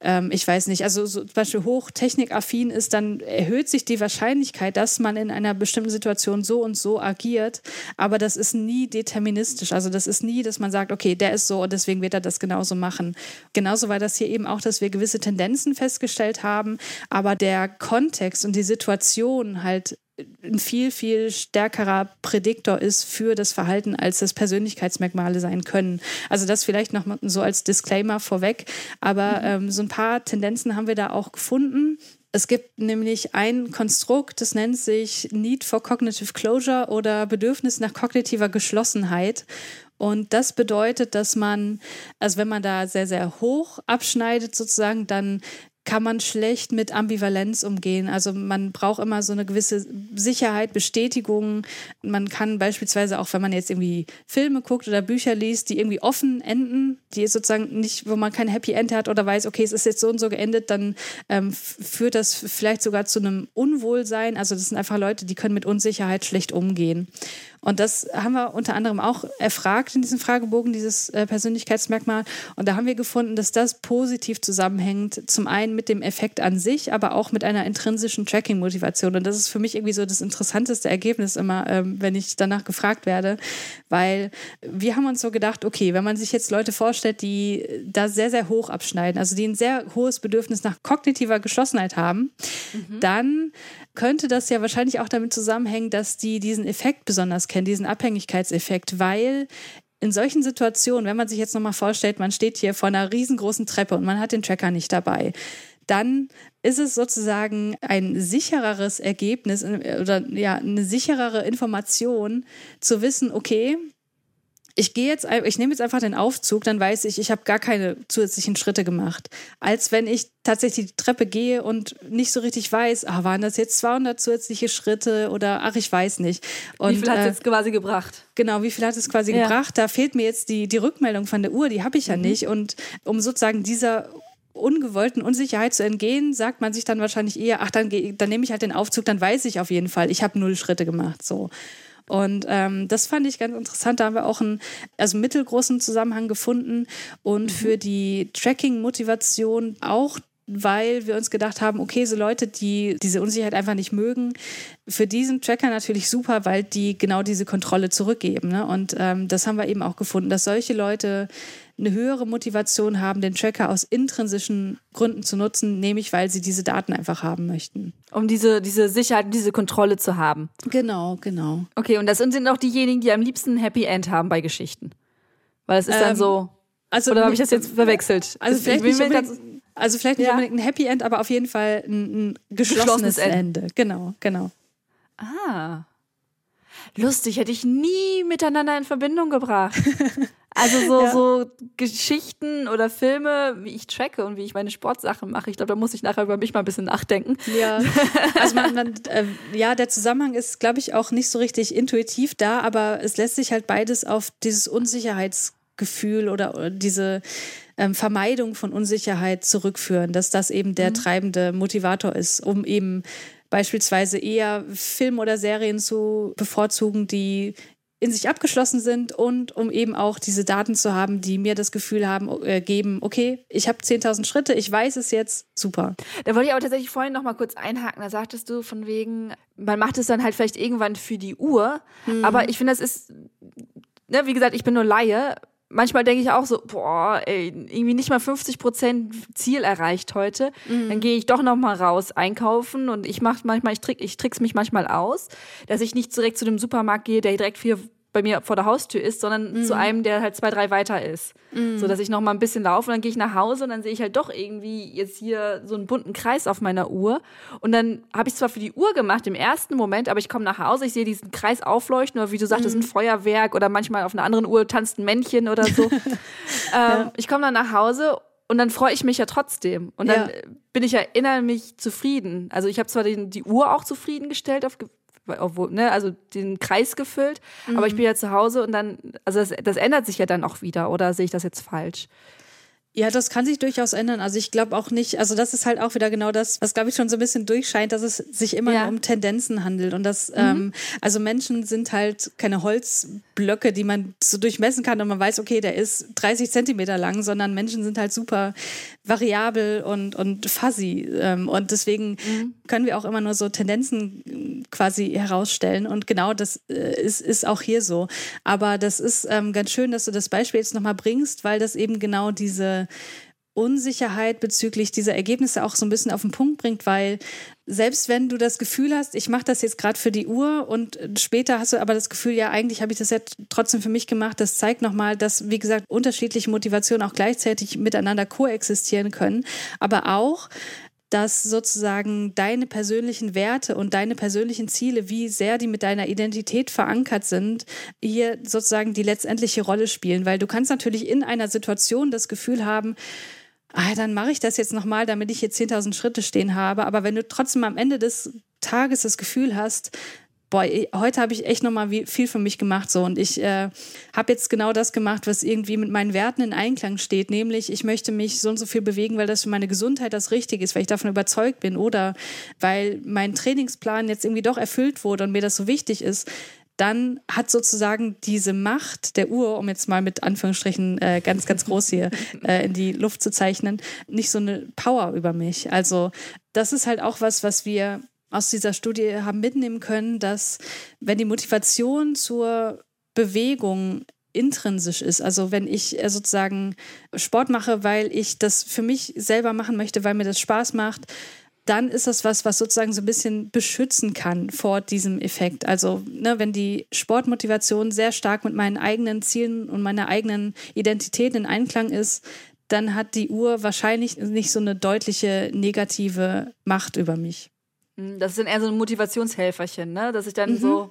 ähm, ich weiß nicht, also so, zum Beispiel hochtechnikaffin ist, dann erhöht sich die Wahrscheinlichkeit, dass man in einer bestimmten Situation so und so agiert. Aber das ist nie deterministisch. Also das ist nie, dass man sagt, okay, der ist so und deswegen wird er das genauso machen. Genauso war das hier eben auch, dass wir gewisse Tendenzen festgestellt haben, aber der Kontext und die Situation halt ein viel, viel stärkerer Prädiktor ist für das Verhalten, als das Persönlichkeitsmerkmale sein können. Also das vielleicht noch mal so als Disclaimer vorweg. Aber mhm. ähm, so ein paar Tendenzen haben wir da auch gefunden. Es gibt nämlich ein Konstrukt, das nennt sich Need for Cognitive Closure oder Bedürfnis nach kognitiver Geschlossenheit. Und das bedeutet, dass man, also wenn man da sehr, sehr hoch abschneidet sozusagen, dann kann man schlecht mit Ambivalenz umgehen. Also man braucht immer so eine gewisse Sicherheit, Bestätigung. Man kann beispielsweise auch, wenn man jetzt irgendwie Filme guckt oder Bücher liest, die irgendwie offen enden, die sozusagen nicht, wo man kein Happy End hat oder weiß, okay, es ist jetzt so und so geendet, dann ähm, führt das vielleicht sogar zu einem Unwohlsein. Also das sind einfach Leute, die können mit Unsicherheit schlecht umgehen. Und das haben wir unter anderem auch erfragt in diesem Fragebogen, dieses äh, Persönlichkeitsmerkmal. Und da haben wir gefunden, dass das positiv zusammenhängt, zum einen mit dem Effekt an sich, aber auch mit einer intrinsischen Tracking-Motivation. Und das ist für mich irgendwie so das interessanteste Ergebnis immer, ähm, wenn ich danach gefragt werde, weil wir haben uns so gedacht, okay, wenn man sich jetzt Leute vorstellt, die da sehr, sehr hoch abschneiden, also die ein sehr hohes Bedürfnis nach kognitiver Geschlossenheit haben, mhm. dann könnte das ja wahrscheinlich auch damit zusammenhängen, dass die diesen Effekt besonders kennen, diesen Abhängigkeitseffekt, weil in solchen Situationen, wenn man sich jetzt nochmal vorstellt, man steht hier vor einer riesengroßen Treppe und man hat den Tracker nicht dabei, dann ist es sozusagen ein sichereres Ergebnis oder ja, eine sicherere Information zu wissen, okay, ich gehe jetzt, ich nehme jetzt einfach den Aufzug, dann weiß ich, ich habe gar keine zusätzlichen Schritte gemacht. Als wenn ich tatsächlich die Treppe gehe und nicht so richtig weiß, ah, waren das jetzt 200 zusätzliche Schritte oder ach, ich weiß nicht. Und, wie viel hat es äh, jetzt quasi gebracht? Genau, wie viel hat es quasi ja. gebracht? Da fehlt mir jetzt die, die Rückmeldung von der Uhr, die habe ich ja mhm. nicht. Und um sozusagen dieser ungewollten Unsicherheit zu entgehen, sagt man sich dann wahrscheinlich eher, ach, dann, dann nehme ich halt den Aufzug, dann weiß ich auf jeden Fall, ich habe null Schritte gemacht. So. Und ähm, das fand ich ganz interessant. Da haben wir auch einen also mittelgroßen Zusammenhang gefunden. Und mhm. für die Tracking-Motivation auch weil wir uns gedacht haben, okay, so Leute, die diese Unsicherheit einfach nicht mögen, für diesen Tracker natürlich super, weil die genau diese Kontrolle zurückgeben. Ne? Und ähm, das haben wir eben auch gefunden, dass solche Leute eine höhere Motivation haben, den Tracker aus intrinsischen Gründen zu nutzen, nämlich weil sie diese Daten einfach haben möchten. Um diese, diese Sicherheit, diese Kontrolle zu haben. Genau, genau. Okay, und das sind auch diejenigen, die am liebsten ein Happy End haben bei Geschichten. Weil es ist ähm, dann so. Also, oder habe ich das jetzt verwechselt? Also das, vielleicht nicht unbedingt, also vielleicht nicht ja. unbedingt ein Happy End, aber auf jeden Fall ein, ein geschlossenes, geschlossenes Ende. Genau, genau. Ah. Lustig, hätte ich nie miteinander in Verbindung gebracht. Also so, [LAUGHS] ja. so Geschichten oder Filme, wie ich tracke und wie ich meine Sportsachen mache. Ich glaube, da muss ich nachher über mich mal ein bisschen nachdenken. Ja, [LAUGHS] also man, man äh, ja, der Zusammenhang ist, glaube ich, auch nicht so richtig intuitiv da, aber es lässt sich halt beides auf dieses Unsicherheitsgefühl oder, oder diese ähm, Vermeidung von Unsicherheit zurückführen, dass das eben der mhm. treibende Motivator ist, um eben beispielsweise eher Film oder Serien zu bevorzugen, die in sich abgeschlossen sind und um eben auch diese Daten zu haben, die mir das Gefühl haben, äh, geben, okay, ich habe 10.000 Schritte, ich weiß es jetzt, super. Da wollte ich aber tatsächlich vorhin noch mal kurz einhaken, da sagtest du von wegen, man macht es dann halt vielleicht irgendwann für die Uhr, mhm. aber ich finde, das ist, ne, wie gesagt, ich bin nur Laie, manchmal denke ich auch so, boah, ey, irgendwie nicht mal 50 Prozent Ziel erreicht heute. Mhm. Dann gehe ich doch noch mal raus einkaufen und ich mache manchmal, ich, trick, ich trick's mich manchmal aus, dass ich nicht direkt zu dem Supermarkt gehe, der direkt vier bei mir vor der Haustür ist, sondern mhm. zu einem, der halt zwei, drei weiter ist. Mhm. So dass ich noch mal ein bisschen laufe und dann gehe ich nach Hause und dann sehe ich halt doch irgendwie jetzt hier so einen bunten Kreis auf meiner Uhr. Und dann habe ich zwar für die Uhr gemacht im ersten Moment, aber ich komme nach Hause, ich sehe diesen Kreis aufleuchten oder wie du sagtest, mhm. ein Feuerwerk oder manchmal auf einer anderen Uhr tanzt ein Männchen oder so. [LAUGHS] ähm, ja. Ich komme dann nach Hause und dann freue ich mich ja trotzdem. Und dann ja. bin ich ja innerlich zufrieden. Also ich habe zwar den, die Uhr auch zufriedengestellt auf obwohl, ne, also den Kreis gefüllt, mhm. aber ich bin ja zu Hause und dann, also das, das ändert sich ja dann auch wieder, oder sehe ich das jetzt falsch? Ja, das kann sich durchaus ändern. Also ich glaube auch nicht, also das ist halt auch wieder genau das, was glaube ich schon so ein bisschen durchscheint, dass es sich immer ja. um Tendenzen handelt. Und das, mhm. ähm, also Menschen sind halt keine Holzblöcke, die man so durchmessen kann und man weiß, okay, der ist 30 Zentimeter lang, sondern Menschen sind halt super variabel und, und fuzzy. Ähm, und deswegen mhm. können wir auch immer nur so Tendenzen quasi herausstellen. Und genau das äh, ist, ist auch hier so. Aber das ist ähm, ganz schön, dass du das Beispiel jetzt nochmal bringst, weil das eben genau diese Unsicherheit bezüglich dieser Ergebnisse auch so ein bisschen auf den Punkt bringt, weil selbst wenn du das Gefühl hast, ich mache das jetzt gerade für die Uhr und später hast du aber das Gefühl, ja, eigentlich habe ich das ja trotzdem für mich gemacht, das zeigt nochmal, dass, wie gesagt, unterschiedliche Motivationen auch gleichzeitig miteinander koexistieren können, aber auch, dass sozusagen deine persönlichen Werte und deine persönlichen Ziele, wie sehr die mit deiner Identität verankert sind, hier sozusagen die letztendliche Rolle spielen. Weil du kannst natürlich in einer Situation das Gefühl haben, ah, dann mache ich das jetzt nochmal, damit ich hier 10.000 Schritte stehen habe. Aber wenn du trotzdem am Ende des Tages das Gefühl hast, boah, heute habe ich echt nochmal viel für mich gemacht so und ich äh, habe jetzt genau das gemacht, was irgendwie mit meinen Werten in Einklang steht, nämlich ich möchte mich so und so viel bewegen, weil das für meine Gesundheit das Richtige ist, weil ich davon überzeugt bin oder weil mein Trainingsplan jetzt irgendwie doch erfüllt wurde und mir das so wichtig ist, dann hat sozusagen diese Macht der Uhr, um jetzt mal mit Anführungsstrichen äh, ganz, ganz groß hier [LAUGHS] äh, in die Luft zu zeichnen, nicht so eine Power über mich. Also das ist halt auch was, was wir aus dieser Studie haben mitnehmen können, dass wenn die Motivation zur Bewegung intrinsisch ist. Also wenn ich äh, sozusagen Sport mache, weil ich das für mich selber machen möchte, weil mir das Spaß macht, dann ist das was, was sozusagen so ein bisschen beschützen kann vor diesem Effekt. Also ne, wenn die Sportmotivation sehr stark mit meinen eigenen Zielen und meiner eigenen Identität in Einklang ist, dann hat die Uhr wahrscheinlich nicht so eine deutliche negative Macht über mich. Hm, das sind eher so ein Motivationshelferchen, ne? Dass ich dann mhm. so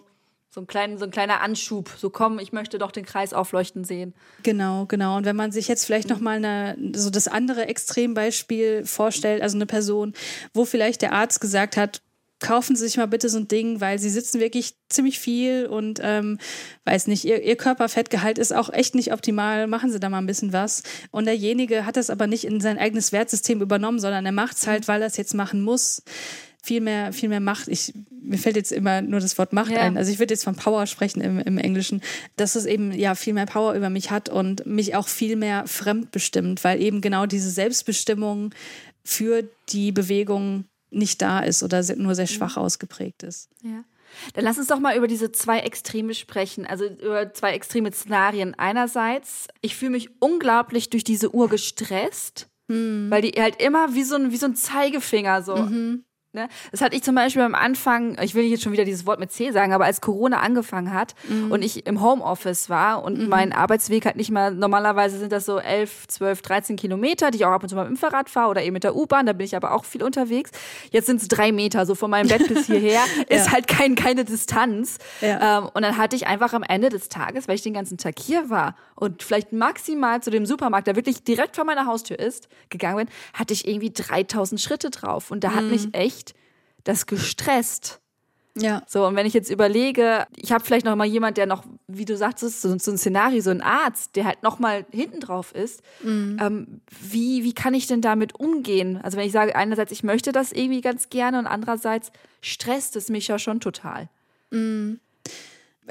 so ein, klein, so ein kleiner Anschub, so komm, ich möchte doch den Kreis aufleuchten sehen. Genau, genau. Und wenn man sich jetzt vielleicht noch mal eine, so das andere Extrembeispiel vorstellt, also eine Person, wo vielleicht der Arzt gesagt hat, kaufen Sie sich mal bitte so ein Ding, weil Sie sitzen wirklich ziemlich viel und ähm, weiß nicht, ihr, ihr Körperfettgehalt ist auch echt nicht optimal, machen Sie da mal ein bisschen was. Und derjenige hat das aber nicht in sein eigenes Wertsystem übernommen, sondern er macht es halt, weil er es jetzt machen muss viel mehr, viel mehr Macht. Ich, mir fällt jetzt immer nur das Wort Macht ja. ein. Also ich würde jetzt von Power sprechen im, im Englischen, dass es eben ja viel mehr Power über mich hat und mich auch viel mehr fremdbestimmt, weil eben genau diese Selbstbestimmung für die Bewegung nicht da ist oder nur sehr schwach mhm. ausgeprägt ist. Ja. Dann lass uns doch mal über diese zwei Extreme sprechen, also über zwei extreme Szenarien. Einerseits, ich fühle mich unglaublich durch diese Uhr gestresst, hm. weil die halt immer wie so ein, wie so ein Zeigefinger so mhm. Ne? Das hatte ich zum Beispiel am Anfang, ich will jetzt schon wieder dieses Wort mit C sagen, aber als Corona angefangen hat mhm. und ich im Homeoffice war und mhm. mein Arbeitsweg halt nicht mal, normalerweise sind das so 11, 12, 13 Kilometer, die ich auch ab und zu mal mit dem Fahrrad fahre oder eben mit der U-Bahn, da bin ich aber auch viel unterwegs. Jetzt sind es drei Meter, so von meinem Bett bis hierher, [LAUGHS] ist ja. halt kein, keine Distanz. Ja. Ähm, und dann hatte ich einfach am Ende des Tages, weil ich den ganzen Tag hier war und vielleicht maximal zu dem Supermarkt, der wirklich direkt vor meiner Haustür ist, gegangen bin, hatte ich irgendwie 3000 Schritte drauf und da hat mhm. mich echt das gestresst. Ja. So, und wenn ich jetzt überlege, ich habe vielleicht noch mal jemand, der noch, wie du sagtest, so, so ein Szenario, so ein Arzt, der halt noch mal hinten drauf ist, mhm. ähm, wie, wie kann ich denn damit umgehen? Also wenn ich sage, einerseits, ich möchte das irgendwie ganz gerne und andererseits stresst es mich ja schon total. Mhm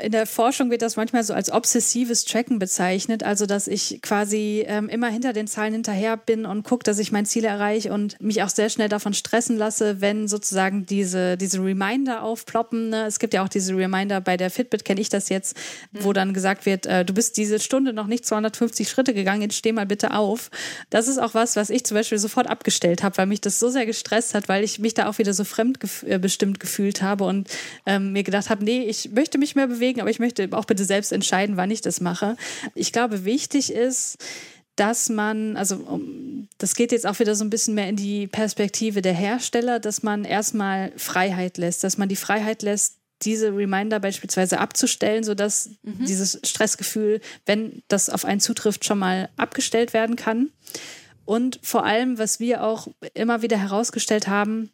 in der Forschung wird das manchmal so als obsessives Tracken bezeichnet, also dass ich quasi ähm, immer hinter den Zahlen hinterher bin und gucke, dass ich mein Ziel erreiche und mich auch sehr schnell davon stressen lasse, wenn sozusagen diese, diese Reminder aufploppen. Ne? Es gibt ja auch diese Reminder bei der Fitbit, kenne ich das jetzt, mhm. wo dann gesagt wird, äh, du bist diese Stunde noch nicht 250 Schritte gegangen, jetzt steh mal bitte auf. Das ist auch was, was ich zum Beispiel sofort abgestellt habe, weil mich das so sehr gestresst hat, weil ich mich da auch wieder so fremdbestimmt äh, gefühlt habe und ähm, mir gedacht habe, nee, ich möchte mich mehr bewegen bewegen, aber ich möchte auch bitte selbst entscheiden, wann ich das mache. Ich glaube, wichtig ist, dass man, also das geht jetzt auch wieder so ein bisschen mehr in die Perspektive der Hersteller, dass man erstmal Freiheit lässt, dass man die Freiheit lässt, diese Reminder beispielsweise abzustellen, sodass mhm. dieses Stressgefühl, wenn das auf einen zutrifft, schon mal abgestellt werden kann. Und vor allem, was wir auch immer wieder herausgestellt haben,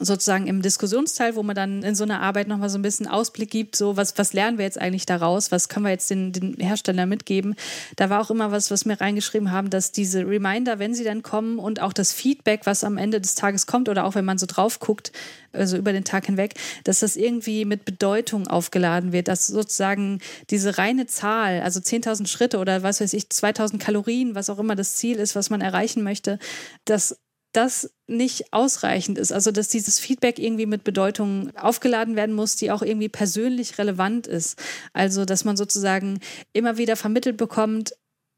sozusagen im Diskussionsteil, wo man dann in so einer Arbeit nochmal so ein bisschen Ausblick gibt, so was, was lernen wir jetzt eigentlich daraus, was können wir jetzt den, den Hersteller mitgeben. Da war auch immer was, was wir reingeschrieben haben, dass diese Reminder, wenn sie dann kommen und auch das Feedback, was am Ende des Tages kommt oder auch wenn man so drauf guckt, also über den Tag hinweg, dass das irgendwie mit Bedeutung aufgeladen wird, dass sozusagen diese reine Zahl, also 10.000 Schritte oder was weiß ich, 2.000 Kalorien, was auch immer das Ziel ist, was man erreichen möchte, dass das nicht ausreichend ist. Also dass dieses Feedback irgendwie mit Bedeutung aufgeladen werden muss, die auch irgendwie persönlich relevant ist. Also dass man sozusagen immer wieder vermittelt bekommt,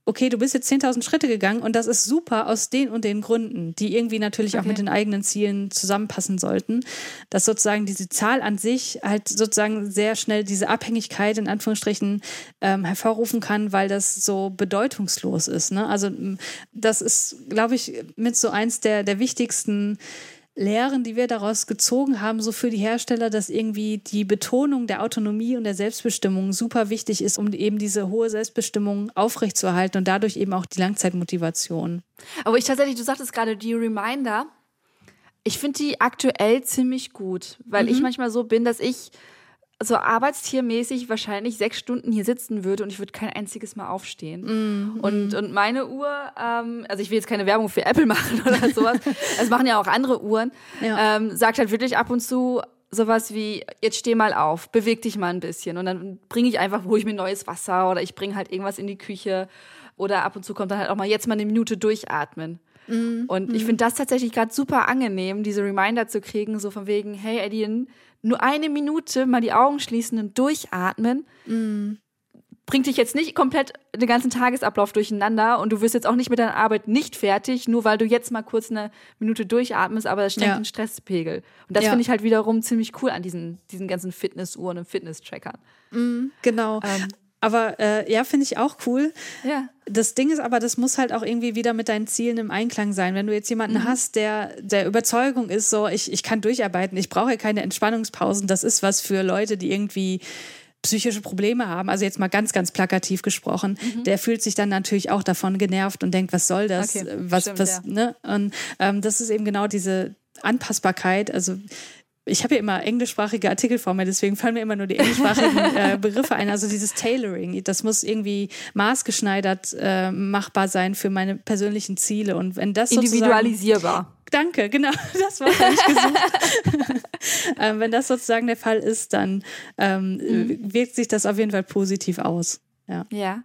okay, du bist jetzt 10.000 Schritte gegangen und das ist super aus den und den Gründen, die irgendwie natürlich okay. auch mit den eigenen Zielen zusammenpassen sollten, dass sozusagen diese Zahl an sich halt sozusagen sehr schnell diese Abhängigkeit in Anführungsstrichen ähm, hervorrufen kann, weil das so bedeutungslos ist. Ne? Also das ist, glaube ich, mit so eins der, der wichtigsten Lehren, die wir daraus gezogen haben, so für die Hersteller, dass irgendwie die Betonung der Autonomie und der Selbstbestimmung super wichtig ist, um eben diese hohe Selbstbestimmung aufrechtzuerhalten und dadurch eben auch die Langzeitmotivation. Aber ich tatsächlich, du sagtest gerade die Reminder, ich finde die aktuell ziemlich gut, weil mhm. ich manchmal so bin, dass ich so arbeitstiermäßig wahrscheinlich sechs Stunden hier sitzen würde und ich würde kein einziges Mal aufstehen. Mm, und, und meine Uhr, ähm, also ich will jetzt keine Werbung für Apple machen [LAUGHS] oder sowas, das machen ja auch andere Uhren, ja. ähm, sagt halt wirklich ab und zu, sowas wie, jetzt steh mal auf, beweg dich mal ein bisschen. Und dann bringe ich einfach, hole ich mir neues Wasser oder ich bringe halt irgendwas in die Küche. Oder ab und zu kommt dann halt auch mal jetzt mal eine Minute durchatmen. Mm, und ich finde das tatsächlich gerade super angenehm, diese Reminder zu kriegen, so von wegen, hey Edien, nur eine Minute mal die Augen schließen und durchatmen. Mm bringt dich jetzt nicht komplett den ganzen Tagesablauf durcheinander und du wirst jetzt auch nicht mit deiner Arbeit nicht fertig, nur weil du jetzt mal kurz eine Minute durchatmest, aber das steckt ja. den Stresspegel. Und das ja. finde ich halt wiederum ziemlich cool an diesen, diesen ganzen Fitnessuhren und Fitness-Trackern. Mhm, genau. Ähm, aber äh, ja, finde ich auch cool. Ja. Das Ding ist aber, das muss halt auch irgendwie wieder mit deinen Zielen im Einklang sein. Wenn du jetzt jemanden mhm. hast, der der Überzeugung ist, so, ich, ich kann durcharbeiten, ich brauche keine Entspannungspausen, das ist was für Leute, die irgendwie psychische Probleme haben, also jetzt mal ganz, ganz plakativ gesprochen, mhm. der fühlt sich dann natürlich auch davon genervt und denkt, was soll das? Okay, was, stimmt, was, ja. ne? Und ähm, das ist eben genau diese Anpassbarkeit. Also ich habe ja immer englischsprachige Artikel vor mir, deswegen fallen mir immer nur die englischsprachigen [LAUGHS] äh, Begriffe ein. Also dieses Tailoring, das muss irgendwie maßgeschneidert äh, machbar sein für meine persönlichen Ziele. Und wenn das individualisierbar. Danke, genau, [LAUGHS] das war ich gesucht. [LAUGHS] ähm, wenn das sozusagen der Fall ist, dann ähm, mhm. wirkt sich das auf jeden Fall positiv aus. Ja. ja.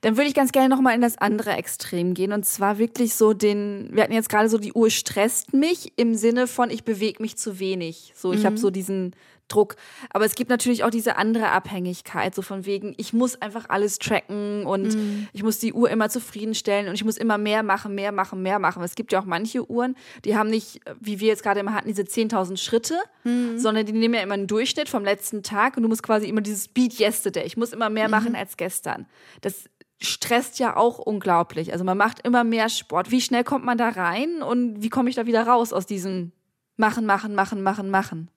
Dann würde ich ganz gerne nochmal in das andere Extrem gehen. Und zwar wirklich so den, wir hatten jetzt gerade so, die Uhr stresst mich im Sinne von, ich bewege mich zu wenig. So, ich mhm. habe so diesen Druck. Aber es gibt natürlich auch diese andere Abhängigkeit, so von wegen, ich muss einfach alles tracken und mhm. ich muss die Uhr immer zufriedenstellen und ich muss immer mehr machen, mehr machen, mehr machen. Es gibt ja auch manche Uhren, die haben nicht, wie wir jetzt gerade immer hatten, diese 10.000 Schritte, mhm. sondern die nehmen ja immer einen Durchschnitt vom letzten Tag und du musst quasi immer dieses Beat Yesterday. Ich muss immer mehr mhm. machen als gestern. Das stresst ja auch unglaublich. Also man macht immer mehr Sport. Wie schnell kommt man da rein und wie komme ich da wieder raus aus diesem Machen, Machen, Machen, Machen, Machen?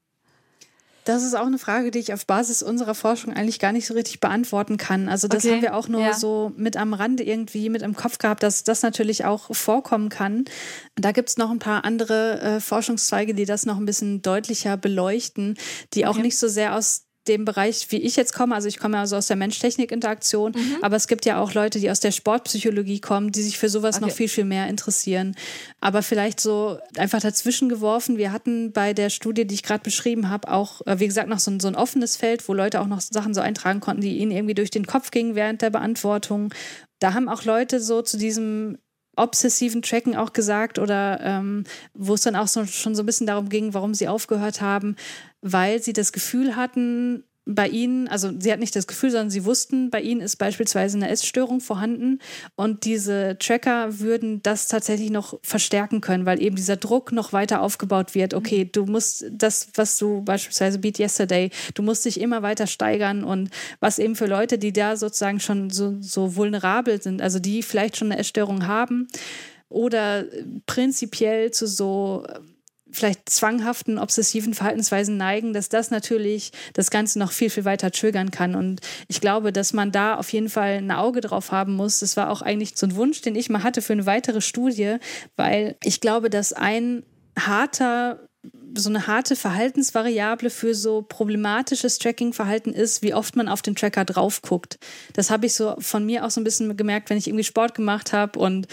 Das ist auch eine Frage, die ich auf Basis unserer Forschung eigentlich gar nicht so richtig beantworten kann. Also das okay. haben wir auch nur ja. so mit am Rande irgendwie mit im Kopf gehabt, dass das natürlich auch vorkommen kann. Da gibt es noch ein paar andere äh, Forschungszweige, die das noch ein bisschen deutlicher beleuchten, die okay. auch nicht so sehr aus dem Bereich, wie ich jetzt komme, also ich komme also aus der Mensch-Technik-Interaktion, mhm. aber es gibt ja auch Leute, die aus der Sportpsychologie kommen, die sich für sowas okay. noch viel, viel mehr interessieren. Aber vielleicht so einfach dazwischen geworfen, wir hatten bei der Studie, die ich gerade beschrieben habe, auch, äh, wie gesagt, noch so ein, so ein offenes Feld, wo Leute auch noch Sachen so eintragen konnten, die ihnen irgendwie durch den Kopf gingen während der Beantwortung. Da haben auch Leute so zu diesem obsessiven Tracken auch gesagt oder ähm, wo es dann auch so, schon so ein bisschen darum ging, warum sie aufgehört haben, weil sie das Gefühl hatten, bei ihnen, also sie hat nicht das Gefühl, sondern sie wussten, bei ihnen ist beispielsweise eine Essstörung vorhanden und diese Tracker würden das tatsächlich noch verstärken können, weil eben dieser Druck noch weiter aufgebaut wird. Okay, du musst das, was du beispielsweise Beat Yesterday, du musst dich immer weiter steigern und was eben für Leute, die da sozusagen schon so, so vulnerabel sind, also die vielleicht schon eine Essstörung haben oder prinzipiell zu so vielleicht zwanghaften, obsessiven Verhaltensweisen neigen, dass das natürlich das Ganze noch viel, viel weiter triggern kann. Und ich glaube, dass man da auf jeden Fall ein Auge drauf haben muss. Das war auch eigentlich so ein Wunsch, den ich mal hatte für eine weitere Studie, weil ich glaube, dass ein harter so eine harte Verhaltensvariable für so problematisches Tracking-Verhalten ist, wie oft man auf den Tracker drauf guckt. Das habe ich so von mir auch so ein bisschen gemerkt, wenn ich irgendwie Sport gemacht habe und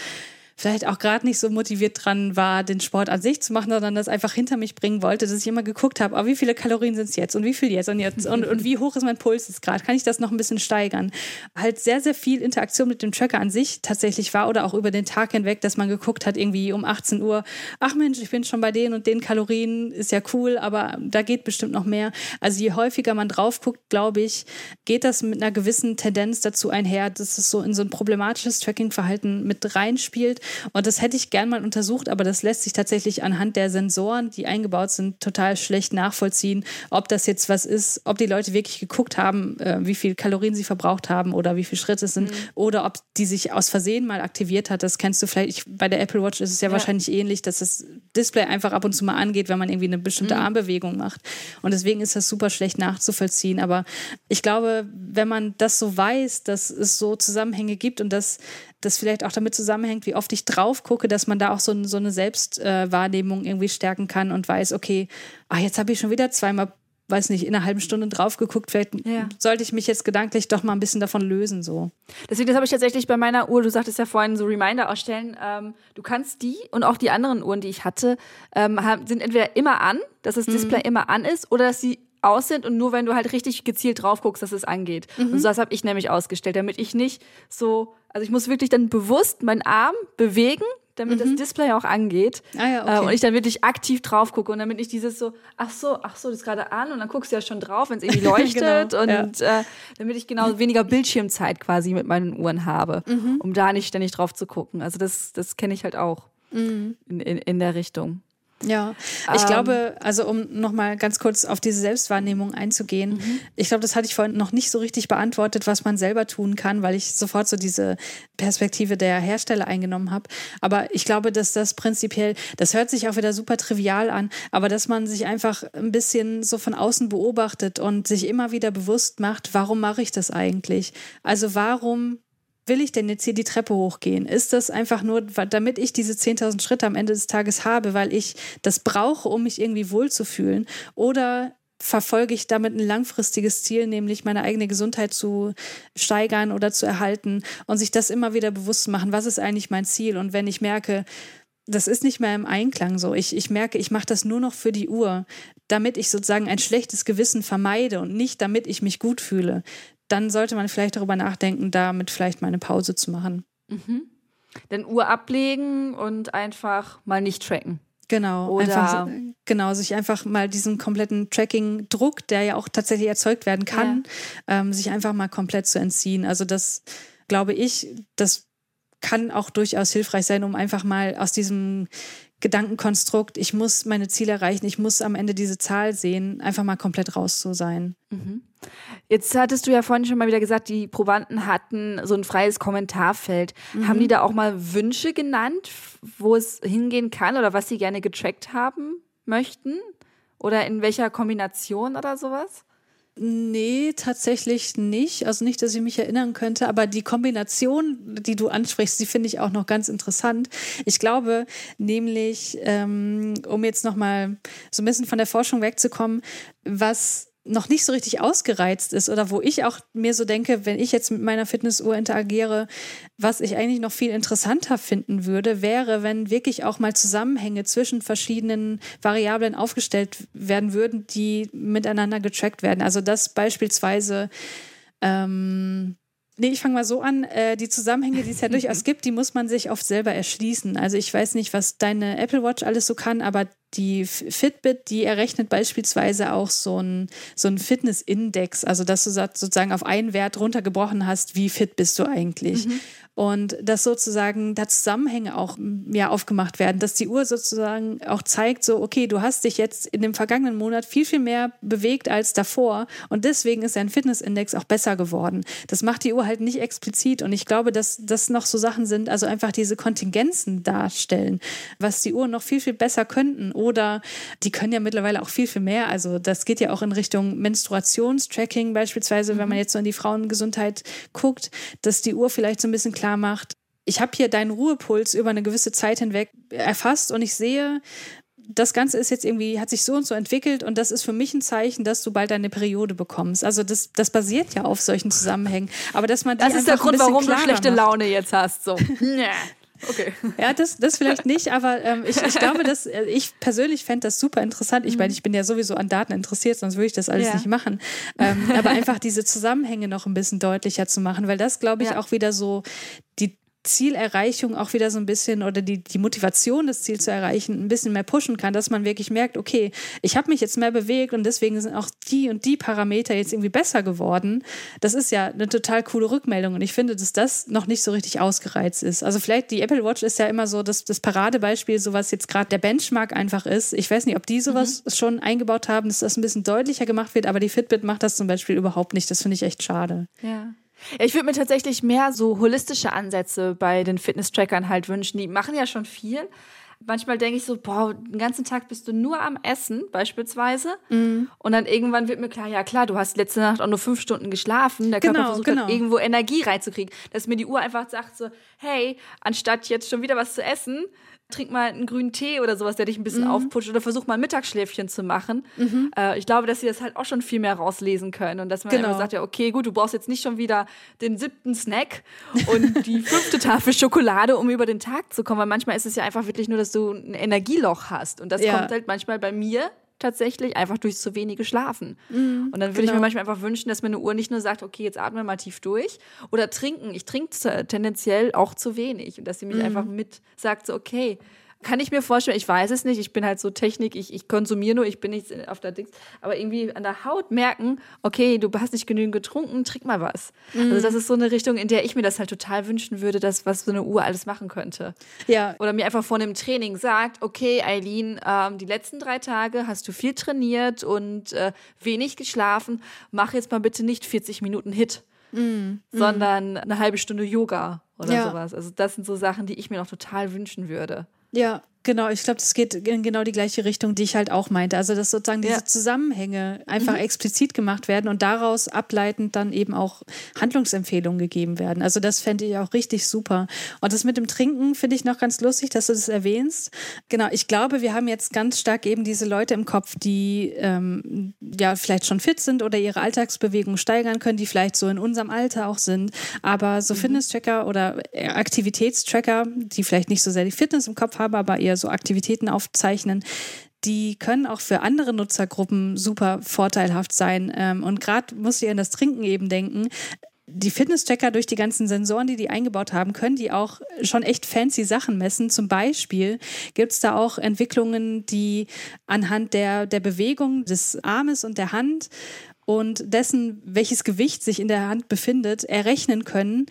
vielleicht auch gerade nicht so motiviert dran war, den Sport an sich zu machen, sondern das einfach hinter mich bringen wollte, dass ich immer geguckt habe, oh, wie viele Kalorien sind es jetzt und wie viel jetzt und jetzt und, und wie hoch ist mein Puls jetzt gerade? Kann ich das noch ein bisschen steigern? Halt sehr, sehr viel Interaktion mit dem Tracker an sich tatsächlich war oder auch über den Tag hinweg, dass man geguckt hat, irgendwie um 18 Uhr, ach Mensch, ich bin schon bei denen und den Kalorien, ist ja cool, aber da geht bestimmt noch mehr. Also je häufiger man drauf guckt, glaube ich, geht das mit einer gewissen Tendenz dazu einher, dass es so in so ein problematisches Tracking-Verhalten mit reinspielt und das hätte ich gern mal untersucht, aber das lässt sich tatsächlich anhand der Sensoren, die eingebaut sind, total schlecht nachvollziehen, ob das jetzt was ist, ob die Leute wirklich geguckt haben, äh, wie viel Kalorien sie verbraucht haben oder wie viele Schritte es sind mhm. oder ob die sich aus Versehen mal aktiviert hat. Das kennst du vielleicht. Ich, bei der Apple Watch ist es ja, ja, wahrscheinlich ähnlich, dass das Display einfach ab und zu mal angeht, wenn man irgendwie eine bestimmte mhm. Armbewegung macht. Und deswegen ist das super schlecht nachzuvollziehen. Aber ich glaube, wenn man das so weiß, dass es so Zusammenhänge gibt und dass das vielleicht auch damit zusammenhängt, wie oft ich drauf gucke, dass man da auch so, so eine Selbstwahrnehmung äh, irgendwie stärken kann und weiß, okay, ah, jetzt habe ich schon wieder zweimal weiß nicht, in einer halben Stunde drauf geguckt, vielleicht ja. sollte ich mich jetzt gedanklich doch mal ein bisschen davon lösen. So. Deswegen, das habe ich tatsächlich bei meiner Uhr, du sagtest ja vorhin so Reminder ausstellen, ähm, du kannst die und auch die anderen Uhren, die ich hatte, ähm, sind entweder immer an, dass das mhm. Display mhm. immer an ist, oder dass sie aus sind und nur wenn du halt richtig gezielt drauf guckst, dass es angeht. Mhm. Und so das habe ich nämlich ausgestellt, damit ich nicht so, also ich muss wirklich dann bewusst meinen Arm bewegen, damit mhm. das Display auch angeht. Ah ja, okay. Äh, und ich dann wirklich aktiv drauf gucke und damit nicht dieses so, ach so, ach so, das ist gerade an und dann guckst du ja schon drauf, wenn es irgendwie [LAUGHS] leuchtet genau, und ja. äh, damit ich genau weniger Bildschirmzeit quasi mit meinen Uhren habe, mhm. um da nicht ständig drauf zu gucken. Also das, das kenne ich halt auch mhm. in, in, in der Richtung. Ja, ich ähm, glaube, also um nochmal ganz kurz auf diese Selbstwahrnehmung einzugehen, mhm. ich glaube, das hatte ich vorhin noch nicht so richtig beantwortet, was man selber tun kann, weil ich sofort so diese Perspektive der Hersteller eingenommen habe. Aber ich glaube, dass das prinzipiell, das hört sich auch wieder super trivial an, aber dass man sich einfach ein bisschen so von außen beobachtet und sich immer wieder bewusst macht, warum mache ich das eigentlich? Also warum will ich denn jetzt hier die Treppe hochgehen? Ist das einfach nur, damit ich diese 10.000 Schritte am Ende des Tages habe, weil ich das brauche, um mich irgendwie wohlzufühlen? Oder verfolge ich damit ein langfristiges Ziel, nämlich meine eigene Gesundheit zu steigern oder zu erhalten und sich das immer wieder bewusst machen, was ist eigentlich mein Ziel? Und wenn ich merke, das ist nicht mehr im Einklang so. Ich, ich merke, ich mache das nur noch für die Uhr, damit ich sozusagen ein schlechtes Gewissen vermeide und nicht damit ich mich gut fühle dann sollte man vielleicht darüber nachdenken, damit vielleicht mal eine Pause zu machen. Mhm. Denn Uhr ablegen und einfach mal nicht tracken. Genau, Oder einfach, genau, sich einfach mal diesen kompletten Tracking-Druck, der ja auch tatsächlich erzeugt werden kann, ja. ähm, sich einfach mal komplett zu entziehen. Also das glaube ich, das kann auch durchaus hilfreich sein, um einfach mal aus diesem Gedankenkonstrukt, ich muss meine Ziele erreichen, ich muss am Ende diese Zahl sehen, einfach mal komplett raus zu sein. Mhm. Jetzt hattest du ja vorhin schon mal wieder gesagt, die Probanden hatten so ein freies Kommentarfeld. Mhm. Haben die da auch mal Wünsche genannt, wo es hingehen kann oder was sie gerne getrackt haben möchten? Oder in welcher Kombination oder sowas? Nee, tatsächlich nicht. Also nicht, dass ich mich erinnern könnte, aber die Kombination, die du ansprichst, die finde ich auch noch ganz interessant. Ich glaube nämlich, ähm, um jetzt nochmal so ein bisschen von der Forschung wegzukommen, was noch nicht so richtig ausgereizt ist oder wo ich auch mir so denke, wenn ich jetzt mit meiner Fitnessuhr interagiere, was ich eigentlich noch viel interessanter finden würde, wäre, wenn wirklich auch mal Zusammenhänge zwischen verschiedenen Variablen aufgestellt werden würden, die miteinander getrackt werden. Also dass beispielsweise ähm, Nee, ich fange mal so an. Äh, die Zusammenhänge, die es ja durchaus gibt, die muss man sich oft selber erschließen. Also ich weiß nicht, was deine Apple Watch alles so kann, aber die Fitbit, die errechnet beispielsweise auch so einen so Fitness-Index, also dass du sozusagen auf einen Wert runtergebrochen hast, wie fit bist du eigentlich. Mhm und dass sozusagen da Zusammenhänge auch ja, aufgemacht werden, dass die Uhr sozusagen auch zeigt, so, okay, du hast dich jetzt in dem vergangenen Monat viel, viel mehr bewegt als davor und deswegen ist dein Fitnessindex auch besser geworden. Das macht die Uhr halt nicht explizit und ich glaube, dass das noch so Sachen sind, also einfach diese Kontingenzen darstellen, was die Uhren noch viel, viel besser könnten oder die können ja mittlerweile auch viel, viel mehr. Also das geht ja auch in Richtung Menstruationstracking beispielsweise, mhm. wenn man jetzt so in die Frauengesundheit guckt, dass die Uhr vielleicht so ein bisschen klar macht, ich habe hier deinen Ruhepuls über eine gewisse Zeit hinweg erfasst und ich sehe, das Ganze ist jetzt irgendwie, hat sich so und so entwickelt und das ist für mich ein Zeichen, dass du bald deine Periode bekommst. Also das, das basiert ja auf solchen Zusammenhängen. Aber dass man Das ist der Grund, warum du schlechte macht. Laune jetzt hast. So. [LAUGHS] Okay. Ja, das, das vielleicht nicht, aber ähm, ich, ich glaube, dass äh, ich persönlich fände das super interessant. Ich mhm. meine, ich bin ja sowieso an Daten interessiert, sonst würde ich das alles ja. nicht machen. Ähm, aber einfach diese Zusammenhänge noch ein bisschen deutlicher zu machen, weil das, glaube ich, ja. auch wieder so die Zielerreichung auch wieder so ein bisschen oder die, die Motivation, das Ziel zu erreichen, ein bisschen mehr pushen kann, dass man wirklich merkt, okay, ich habe mich jetzt mehr bewegt und deswegen sind auch die und die Parameter jetzt irgendwie besser geworden. Das ist ja eine total coole Rückmeldung und ich finde, dass das noch nicht so richtig ausgereizt ist. Also vielleicht die Apple Watch ist ja immer so das, das Paradebeispiel, so was jetzt gerade der Benchmark einfach ist. Ich weiß nicht, ob die sowas mhm. schon eingebaut haben, dass das ein bisschen deutlicher gemacht wird, aber die Fitbit macht das zum Beispiel überhaupt nicht. Das finde ich echt schade. Ja. Ich würde mir tatsächlich mehr so holistische Ansätze bei den Fitness-Trackern halt wünschen. Die machen ja schon viel. Manchmal denke ich so, boah, den ganzen Tag bist du nur am Essen, beispielsweise. Mm. Und dann irgendwann wird mir klar, ja klar, du hast letzte Nacht auch nur fünf Stunden geschlafen. Der Körper genau, versucht genau. irgendwo Energie reinzukriegen. Dass mir die Uhr einfach sagt so, hey, anstatt jetzt schon wieder was zu essen, trink mal einen grünen Tee oder sowas, der dich ein bisschen mhm. aufputscht oder versuch mal ein Mittagsschläfchen zu machen. Mhm. Äh, ich glaube, dass sie das halt auch schon viel mehr rauslesen können und dass man genau. sagt, ja, okay, gut, du brauchst jetzt nicht schon wieder den siebten Snack und die [LAUGHS] fünfte Tafel Schokolade, um über den Tag zu kommen, weil manchmal ist es ja einfach wirklich nur, dass du ein Energieloch hast und das ja. kommt halt manchmal bei mir tatsächlich, einfach durch zu wenige Schlafen. Mhm, und dann würde genau. ich mir genau. manchmal einfach wünschen, dass meine Uhr nicht nur sagt, okay, jetzt atme mal tief durch oder trinken. Ich trinke tendenziell auch zu wenig und dass sie mich mhm. einfach mit sagt, so, okay, kann ich mir vorstellen, ich weiß es nicht, ich bin halt so Technik, ich, ich konsumiere nur, ich bin nicht auf der Dings, aber irgendwie an der Haut merken, okay, du hast nicht genügend getrunken, trink mal was. Mhm. Also das ist so eine Richtung, in der ich mir das halt total wünschen würde, dass was so eine Uhr alles machen könnte. Ja. Oder mir einfach vor einem Training sagt, okay, Eileen, ähm, die letzten drei Tage hast du viel trainiert und äh, wenig geschlafen, mach jetzt mal bitte nicht 40 Minuten Hit. Mm, sondern eine halbe Stunde Yoga oder ja. sowas. Also das sind so Sachen, die ich mir noch total wünschen würde. Ja, Genau, ich glaube, das geht in genau die gleiche Richtung, die ich halt auch meinte. Also, dass sozusagen diese ja. Zusammenhänge einfach mhm. explizit gemacht werden und daraus ableitend dann eben auch Handlungsempfehlungen gegeben werden. Also, das fände ich auch richtig super. Und das mit dem Trinken finde ich noch ganz lustig, dass du das erwähnst. Genau, ich glaube, wir haben jetzt ganz stark eben diese Leute im Kopf, die ähm, ja vielleicht schon fit sind oder ihre Alltagsbewegung steigern können, die vielleicht so in unserem Alter auch sind. Aber so mhm. Fitness-Tracker oder Aktivitätstracker, die vielleicht nicht so sehr die Fitness im Kopf haben, aber eher so Aktivitäten aufzeichnen, die können auch für andere Nutzergruppen super vorteilhaft sein. Ähm, und gerade muss ich an das Trinken eben denken die Fitness-Checker durch die ganzen Sensoren, die die eingebaut haben, können die auch schon echt fancy Sachen messen. Zum Beispiel gibt es da auch Entwicklungen, die anhand der, der Bewegung des Armes und der Hand und dessen, welches Gewicht sich in der Hand befindet, errechnen können,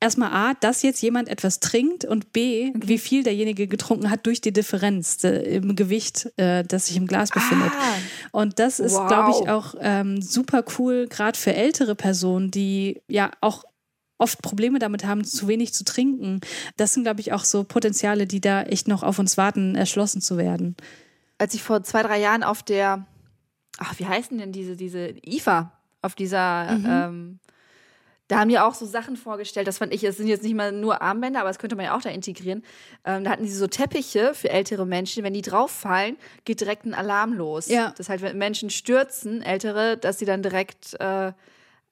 erstmal A, dass jetzt jemand etwas trinkt und B, okay. wie viel derjenige getrunken hat durch die Differenz äh, im Gewicht, äh, das sich im Glas befindet. Ah, und das ist, wow. glaube ich, auch ähm, super cool, gerade für ältere Personen, die ja auch oft Probleme damit haben, zu wenig zu trinken. Das sind, glaube ich, auch so Potenziale, die da echt noch auf uns warten, erschlossen zu werden. Als ich vor zwei, drei Jahren auf der, ach, wie heißen denn diese, diese IFA, auf dieser mhm. ähm, da haben die auch so Sachen vorgestellt, das fand ich, es sind jetzt nicht mal nur Armbänder, aber das könnte man ja auch da integrieren. Ähm, da hatten die so Teppiche für ältere Menschen, wenn die drauf fallen, geht direkt ein Alarm los. Ja. Das heißt, wenn Menschen stürzen, ältere, dass sie dann direkt äh,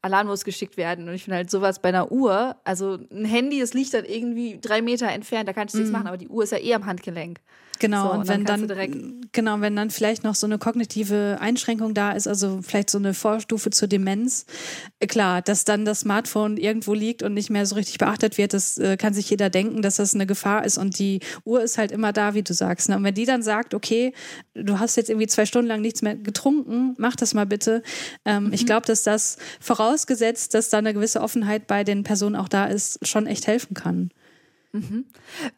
alarmlos geschickt werden. Und ich finde halt sowas bei einer Uhr, also ein Handy, das liegt dann irgendwie drei Meter entfernt, da kannst du nichts mhm. machen, aber die Uhr ist ja eh am Handgelenk. Genau, so, und, und, wenn dann, dann genau, wenn dann vielleicht noch so eine kognitive Einschränkung da ist, also vielleicht so eine Vorstufe zur Demenz, äh, klar, dass dann das Smartphone irgendwo liegt und nicht mehr so richtig beachtet wird, das äh, kann sich jeder denken, dass das eine Gefahr ist und die Uhr ist halt immer da, wie du sagst. Ne? Und wenn die dann sagt, okay, du hast jetzt irgendwie zwei Stunden lang nichts mehr getrunken, mach das mal bitte. Ähm, mhm. Ich glaube, dass das vorausgesetzt, dass da eine gewisse Offenheit bei den Personen auch da ist, schon echt helfen kann. Mhm.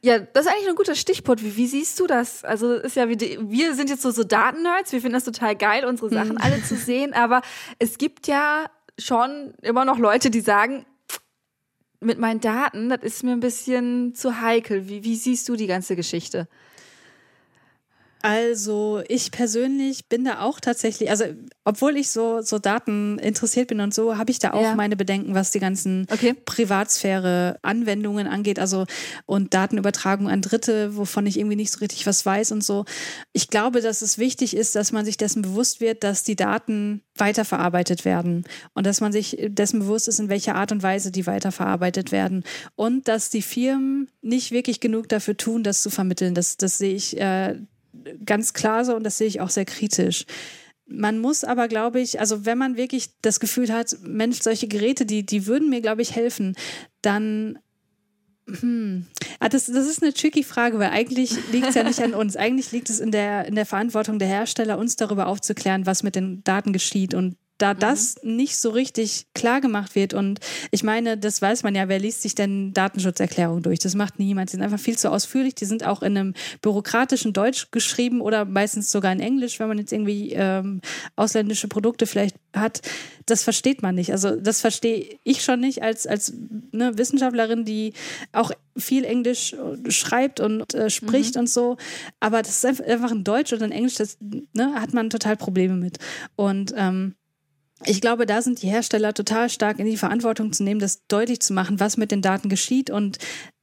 Ja, das ist eigentlich ein guter Stichpunkt. Wie, wie siehst du das? Also ist ja wie die, wir sind jetzt so, so Datennerds, wir finden das total geil, unsere Sachen mhm. alle zu sehen, aber es gibt ja schon immer noch Leute, die sagen, mit meinen Daten, das ist mir ein bisschen zu heikel. Wie, wie siehst du die ganze Geschichte? Also ich persönlich bin da auch tatsächlich, also obwohl ich so, so Daten interessiert bin und so, habe ich da auch ja. meine Bedenken, was die ganzen okay. Privatsphäre-Anwendungen angeht, also und Datenübertragung an Dritte, wovon ich irgendwie nicht so richtig was weiß und so. Ich glaube, dass es wichtig ist, dass man sich dessen bewusst wird, dass die Daten weiterverarbeitet werden und dass man sich dessen bewusst ist, in welcher Art und Weise die weiterverarbeitet werden und dass die Firmen nicht wirklich genug dafür tun, das zu vermitteln. Das, das sehe ich äh, ganz klar so und das sehe ich auch sehr kritisch. Man muss aber, glaube ich, also wenn man wirklich das Gefühl hat, Mensch, solche Geräte, die, die würden mir, glaube ich, helfen, dann hm. Ah, das, das ist eine tricky Frage, weil eigentlich liegt es ja nicht an uns. Eigentlich liegt es in der, in der Verantwortung der Hersteller, uns darüber aufzuklären, was mit den Daten geschieht und da mhm. das nicht so richtig klar gemacht wird. Und ich meine, das weiß man ja, wer liest sich denn Datenschutzerklärungen durch? Das macht niemand. Die sind einfach viel zu ausführlich. Die sind auch in einem bürokratischen Deutsch geschrieben oder meistens sogar in Englisch, wenn man jetzt irgendwie ähm, ausländische Produkte vielleicht hat. Das versteht man nicht. Also das verstehe ich schon nicht als, als ne, Wissenschaftlerin, die auch viel Englisch schreibt und äh, spricht mhm. und so. Aber das ist einfach in Deutsch oder in Englisch, das ne, hat man total Probleme mit. Und ähm, ich glaube, da sind die Hersteller total stark in die Verantwortung zu nehmen, das deutlich zu machen, was mit den Daten geschieht und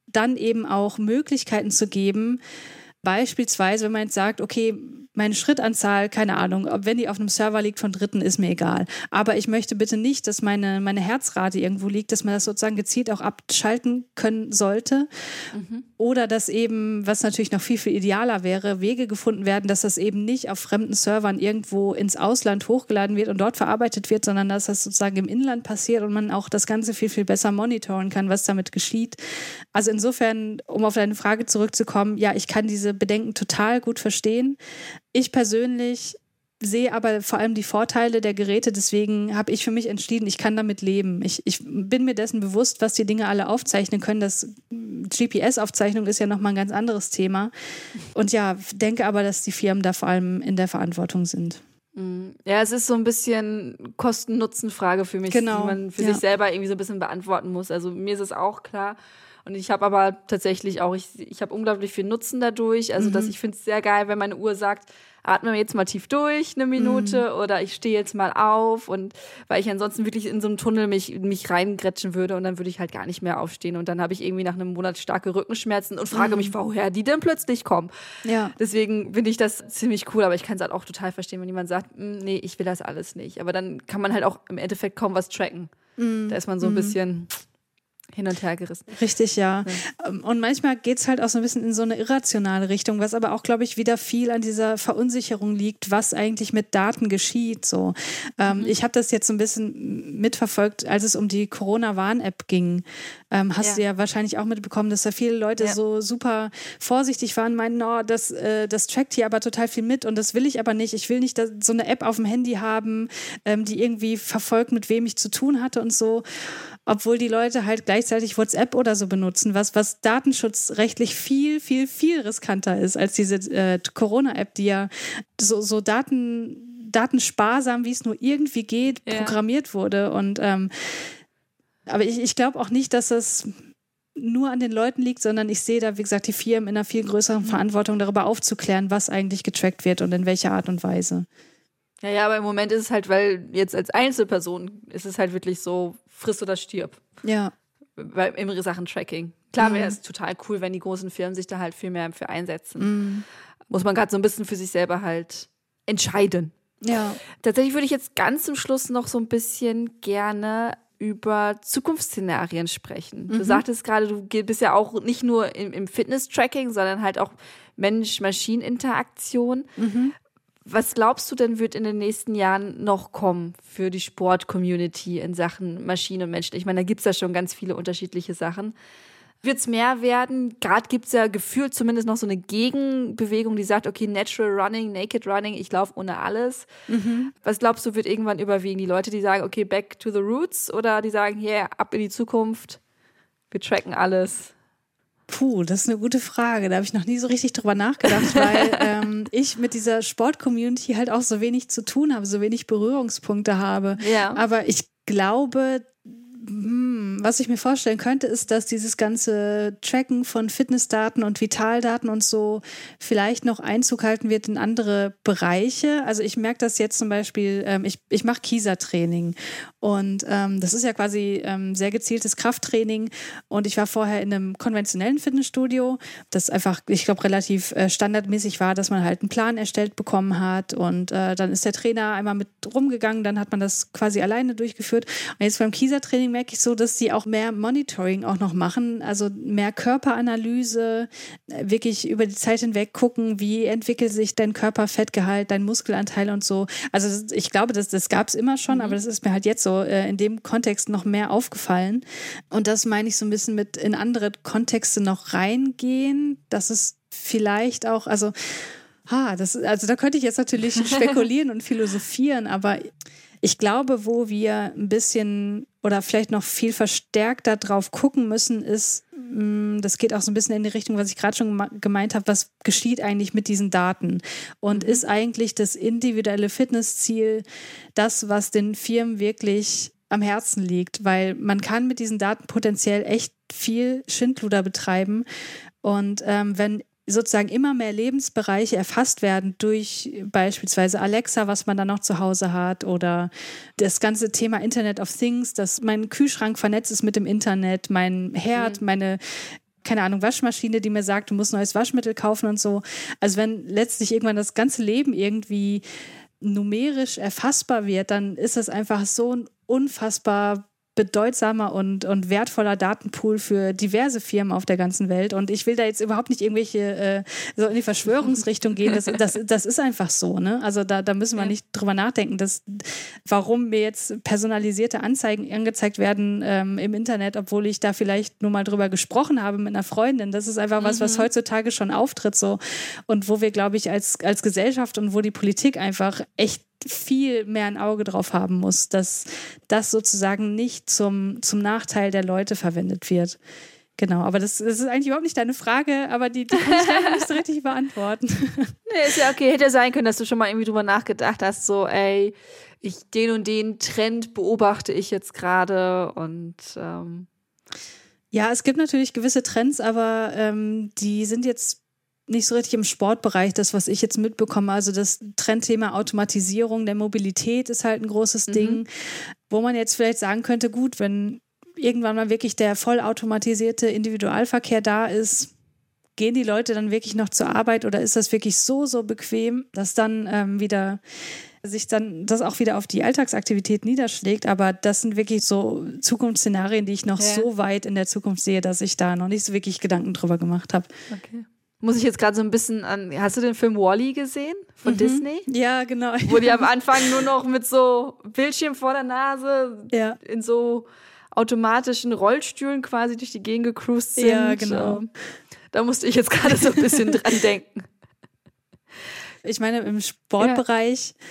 dann eben auch Möglichkeiten zu geben, Beispielsweise, wenn man jetzt sagt, okay, meine Schrittanzahl, keine Ahnung, ob wenn die auf einem Server liegt von Dritten, ist mir egal. Aber ich möchte bitte nicht, dass meine, meine Herzrate irgendwo liegt, dass man das sozusagen gezielt auch abschalten können sollte. Mhm. Oder dass eben, was natürlich noch viel, viel idealer wäre, Wege gefunden werden, dass das eben nicht auf fremden Servern irgendwo ins Ausland hochgeladen wird und dort verarbeitet wird, sondern dass das sozusagen im Inland passiert und man auch das Ganze viel, viel besser monitoren kann, was damit geschieht. Also insofern, um auf deine Frage zurückzukommen, ja, ich kann diese Bedenken total gut verstehen. Ich persönlich sehe aber vor allem die Vorteile der Geräte. Deswegen habe ich für mich entschieden, ich kann damit leben. Ich, ich bin mir dessen bewusst, was die Dinge alle aufzeichnen können. Das GPS-Aufzeichnung ist ja nochmal ein ganz anderes Thema. Und ja, denke aber, dass die Firmen da vor allem in der Verantwortung sind. Mm. Ja, es ist so ein bisschen Kosten-Nutzen-Frage für mich, genau. die man für ja. sich selber irgendwie so ein bisschen beantworten muss. Also mir ist es auch klar, und ich habe aber tatsächlich auch, ich, ich habe unglaublich viel Nutzen dadurch. Also, mhm. dass ich finde es sehr geil, wenn meine Uhr sagt, atme jetzt mal tief durch eine Minute mhm. oder ich stehe jetzt mal auf und weil ich ansonsten wirklich in so einem Tunnel mich, mich reingrätschen würde und dann würde ich halt gar nicht mehr aufstehen und dann habe ich irgendwie nach einem Monat starke Rückenschmerzen und frage mhm. mich, woher die denn plötzlich kommen. Ja. Deswegen finde ich das ziemlich cool, aber ich kann es halt auch total verstehen, wenn jemand sagt, hm, nee, ich will das alles nicht. Aber dann kann man halt auch im Endeffekt kaum was tracken. Mhm. Da ist man so ein mhm. bisschen hin und her gerissen. Richtig, ja. ja. Ähm, und manchmal geht es halt auch so ein bisschen in so eine irrationale Richtung, was aber auch, glaube ich, wieder viel an dieser Verunsicherung liegt, was eigentlich mit Daten geschieht. So. Ähm, mhm. Ich habe das jetzt so ein bisschen mitverfolgt, als es um die Corona-Warn-App ging. Ähm, hast ja. du ja wahrscheinlich auch mitbekommen, dass da viele Leute ja. so super vorsichtig waren, meinen, oh, das, äh, das trackt hier aber total viel mit und das will ich aber nicht. Ich will nicht so eine App auf dem Handy haben, ähm, die irgendwie verfolgt, mit wem ich zu tun hatte und so obwohl die Leute halt gleichzeitig WhatsApp oder so benutzen, was, was datenschutzrechtlich viel, viel, viel riskanter ist als diese äh, Corona-App, die ja so, so Daten, datensparsam, wie es nur irgendwie geht, ja. programmiert wurde. Und ähm, aber ich, ich glaube auch nicht, dass es nur an den Leuten liegt, sondern ich sehe da, wie gesagt, die Firmen in einer viel größeren mhm. Verantwortung, darüber aufzuklären, was eigentlich getrackt wird und in welcher Art und Weise. Ja, ja, aber im Moment ist es halt, weil jetzt als Einzelperson ist es halt wirklich so, friss oder stirb. Ja. Bei, in Sachen Tracking. Klar wäre mhm. es total cool, wenn die großen Firmen sich da halt viel mehr für einsetzen. Mhm. Muss man gerade so ein bisschen für sich selber halt entscheiden. Ja. Tatsächlich würde ich jetzt ganz zum Schluss noch so ein bisschen gerne über Zukunftsszenarien sprechen. Mhm. Du sagtest gerade, du bist ja auch nicht nur im, im Fitness-Tracking, sondern halt auch Mensch-Maschinen-Interaktion. Mhm. Was glaubst du denn, wird in den nächsten Jahren noch kommen für die Sport-Community in Sachen Maschine und Mensch? Ich meine, da gibt es ja schon ganz viele unterschiedliche Sachen. Wird es mehr werden? Gerade gibt es ja gefühlt zumindest noch so eine Gegenbewegung, die sagt, okay, Natural Running, Naked Running, ich laufe ohne alles. Mhm. Was glaubst du, wird irgendwann überwiegen? Die Leute, die sagen, okay, back to the roots oder die sagen, yeah, ab in die Zukunft, wir tracken alles? Puh, das ist eine gute Frage. Da habe ich noch nie so richtig drüber nachgedacht, weil [LAUGHS] ähm, ich mit dieser Sport-Community halt auch so wenig zu tun habe, so wenig Berührungspunkte habe. Ja. Aber ich glaube, was ich mir vorstellen könnte, ist, dass dieses ganze Tracken von Fitnessdaten und Vitaldaten und so vielleicht noch Einzug halten wird in andere Bereiche. Also ich merke das jetzt zum Beispiel, ähm, ich, ich mache Kieser-Training und ähm, das ist ja quasi ähm, sehr gezieltes Krafttraining und ich war vorher in einem konventionellen Fitnessstudio, das einfach, ich glaube, relativ äh, standardmäßig war, dass man halt einen Plan erstellt bekommen hat und äh, dann ist der Trainer einmal mit rumgegangen, dann hat man das quasi alleine durchgeführt und jetzt beim Kieser-Training merke ich so, dass die auch mehr Monitoring auch noch machen, also mehr Körperanalyse, äh, wirklich über die Zeit hinweg gucken, wie entwickelt sich dein Körperfettgehalt, dein Muskelanteil und so. Also ich glaube, das, das gab es immer schon, mhm. aber das ist mir halt jetzt so äh, in dem Kontext noch mehr aufgefallen. Und das meine ich so ein bisschen mit in andere Kontexte noch reingehen, dass es vielleicht auch, also Ha, das, also da könnte ich jetzt natürlich [LAUGHS] spekulieren und philosophieren, aber ich glaube, wo wir ein bisschen oder vielleicht noch viel verstärkter drauf gucken müssen, ist, mm, das geht auch so ein bisschen in die Richtung, was ich gerade schon gemeint habe, was geschieht eigentlich mit diesen Daten? Und ist eigentlich das individuelle Fitnessziel das, was den Firmen wirklich am Herzen liegt? Weil man kann mit diesen Daten potenziell echt viel Schindluder betreiben. Und ähm, wenn sozusagen immer mehr Lebensbereiche erfasst werden durch beispielsweise Alexa, was man da noch zu Hause hat oder das ganze Thema Internet of Things, dass mein Kühlschrank vernetzt ist mit dem Internet, mein Herd, mhm. meine keine Ahnung, Waschmaschine, die mir sagt, du musst neues Waschmittel kaufen und so. Also wenn letztlich irgendwann das ganze Leben irgendwie numerisch erfassbar wird, dann ist das einfach so ein unfassbar bedeutsamer und, und wertvoller Datenpool für diverse Firmen auf der ganzen Welt. Und ich will da jetzt überhaupt nicht irgendwelche äh, so in die Verschwörungsrichtung gehen. Das, das, das ist einfach so. Ne? Also da, da müssen wir ja. nicht drüber nachdenken, dass, warum mir jetzt personalisierte Anzeigen angezeigt werden ähm, im Internet, obwohl ich da vielleicht nur mal drüber gesprochen habe mit einer Freundin. Das ist einfach was, was mhm. heutzutage schon auftritt so und wo wir, glaube ich, als, als Gesellschaft und wo die Politik einfach echt viel mehr ein Auge drauf haben muss, dass das sozusagen nicht zum, zum Nachteil der Leute verwendet wird. Genau, aber das, das, ist eigentlich überhaupt nicht deine Frage, aber die, die kann ich leider nicht so [LAUGHS] richtig beantworten. Nee, ist ja okay. Hätte sein können, dass du schon mal irgendwie drüber nachgedacht hast, so, ey, ich, den und den Trend beobachte ich jetzt gerade und ähm ja, es gibt natürlich gewisse Trends, aber ähm, die sind jetzt nicht so richtig im Sportbereich, das, was ich jetzt mitbekomme. Also das Trendthema Automatisierung der Mobilität ist halt ein großes mhm. Ding, wo man jetzt vielleicht sagen könnte, gut, wenn irgendwann mal wirklich der vollautomatisierte Individualverkehr da ist, gehen die Leute dann wirklich noch zur Arbeit oder ist das wirklich so, so bequem, dass dann ähm, wieder sich dann das auch wieder auf die Alltagsaktivität niederschlägt. Aber das sind wirklich so Zukunftsszenarien, die ich noch ja. so weit in der Zukunft sehe, dass ich da noch nicht so wirklich Gedanken drüber gemacht habe. Okay muss ich jetzt gerade so ein bisschen an. Hast du den Film Wally gesehen von mhm. Disney? Ja, genau. Wo die am Anfang nur noch mit so Bildschirm vor der Nase ja. in so automatischen Rollstühlen quasi durch die Gegend gecruised sind. Ja, genau. Da musste ich jetzt gerade so ein bisschen [LAUGHS] dran denken. Ich meine, im Sportbereich. Ja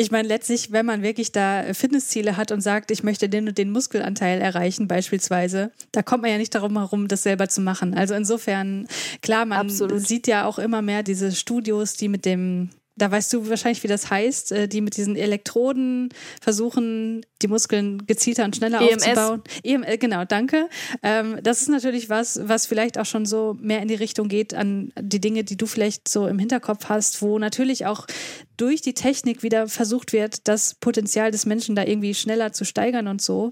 ich meine, letztlich, wenn man wirklich da Fitnessziele hat und sagt, ich möchte den und den Muskelanteil erreichen, beispielsweise, da kommt man ja nicht darum herum, das selber zu machen. Also insofern, klar, man Absolut. sieht ja auch immer mehr diese Studios, die mit dem da weißt du wahrscheinlich, wie das heißt, äh, die mit diesen Elektroden versuchen, die Muskeln gezielter und schneller EMS. aufzubauen. EMS, genau, danke. Ähm, das ist natürlich was, was vielleicht auch schon so mehr in die Richtung geht an die Dinge, die du vielleicht so im Hinterkopf hast, wo natürlich auch durch die Technik wieder versucht wird, das Potenzial des Menschen da irgendwie schneller zu steigern und so.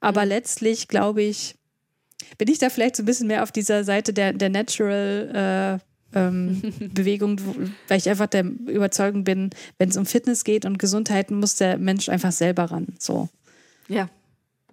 Aber mhm. letztlich, glaube ich, bin ich da vielleicht so ein bisschen mehr auf dieser Seite der, der Natural äh, ähm, [LAUGHS] Bewegung, weil ich einfach der Überzeugung bin, wenn es um Fitness geht und Gesundheit, muss der Mensch einfach selber ran. So. Ja.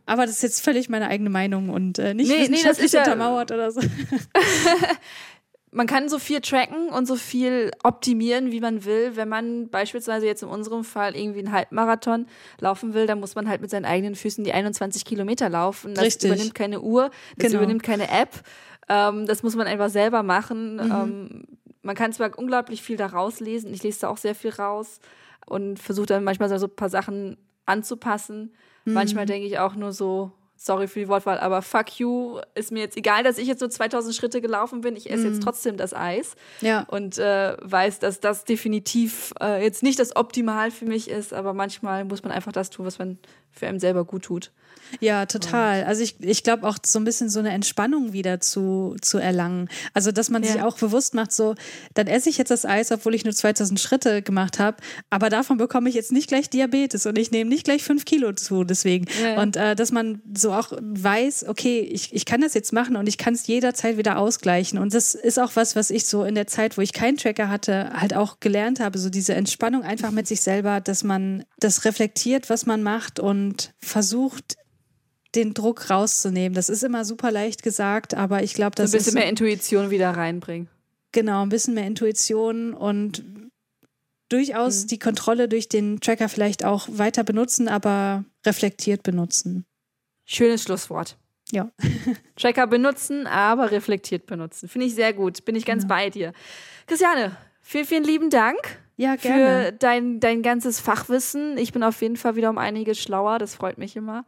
Aber das ist jetzt völlig meine eigene Meinung und äh, nicht nee, wissenschaftlich nee, untermauert ja oder so. [LAUGHS] man kann so viel tracken und so viel optimieren, wie man will. Wenn man beispielsweise jetzt in unserem Fall irgendwie einen Halbmarathon laufen will, dann muss man halt mit seinen eigenen Füßen die 21 Kilometer laufen. Das Richtig. übernimmt keine Uhr, das genau. übernimmt keine App. Ähm, das muss man einfach selber machen. Mhm. Ähm, man kann zwar unglaublich viel da rauslesen, ich lese da auch sehr viel raus und versuche dann manchmal so ein paar Sachen anzupassen. Mhm. Manchmal denke ich auch nur so, sorry für die Wortwahl, aber fuck you, ist mir jetzt egal, dass ich jetzt nur 2000 Schritte gelaufen bin, ich esse mm. jetzt mhm. trotzdem das Eis. Ja. Und äh, weiß, dass das definitiv äh, jetzt nicht das Optimal für mich ist, aber manchmal muss man einfach das tun, was man für einen selber gut tut. Ja, total. Also ich, ich glaube auch so ein bisschen so eine Entspannung wieder zu, zu erlangen. Also dass man ja. sich auch bewusst macht, so, dann esse ich jetzt das Eis, obwohl ich nur 2000 Schritte gemacht habe, aber davon bekomme ich jetzt nicht gleich Diabetes und ich nehme nicht gleich fünf Kilo zu deswegen. Ja. Und äh, dass man so auch weiß, okay, ich, ich kann das jetzt machen und ich kann es jederzeit wieder ausgleichen. Und das ist auch was, was ich so in der Zeit, wo ich keinen Tracker hatte, halt auch gelernt habe, so diese Entspannung einfach mit sich selber, dass man das reflektiert, was man macht und versucht, den Druck rauszunehmen. Das ist immer super leicht gesagt, aber ich glaube, das so ein bisschen ist, mehr Intuition wieder reinbringen. Genau, ein bisschen mehr Intuition und durchaus mhm. die Kontrolle durch den Tracker vielleicht auch weiter benutzen, aber reflektiert benutzen. Schönes Schlusswort. Ja. [LAUGHS] Tracker benutzen, aber reflektiert benutzen. Finde ich sehr gut. Bin ich ganz ja. bei dir. Christiane, vielen, vielen lieben Dank. Ja, gerne. Für dein, dein ganzes Fachwissen. Ich bin auf jeden Fall wieder um einiges schlauer. Das freut mich immer.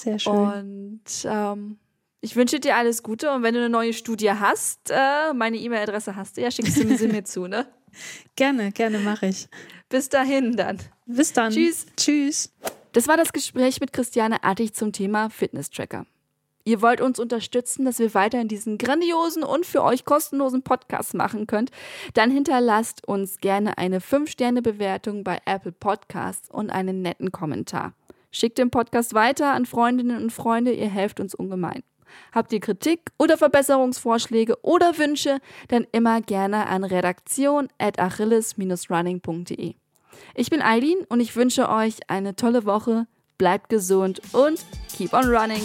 Sehr schön. Und ähm, ich wünsche dir alles Gute und wenn du eine neue Studie hast, äh, meine E-Mail-Adresse hast du ja, schickst du mir sie mir zu, ne? [LAUGHS] Gerne, gerne mache ich. Bis dahin dann. Bis dann. Tschüss. Tschüss. Das war das Gespräch mit Christiane Artig zum Thema Fitness-Tracker. Ihr wollt uns unterstützen, dass wir weiterhin diesen grandiosen und für euch kostenlosen Podcast machen könnt, dann hinterlasst uns gerne eine 5-Sterne-Bewertung bei Apple Podcasts und einen netten Kommentar. Schickt den Podcast weiter an Freundinnen und Freunde, ihr helft uns ungemein. Habt ihr Kritik oder Verbesserungsvorschläge oder Wünsche, dann immer gerne an redaktion at achilles-running.de. Ich bin Eileen und ich wünsche euch eine tolle Woche, bleibt gesund und keep on running!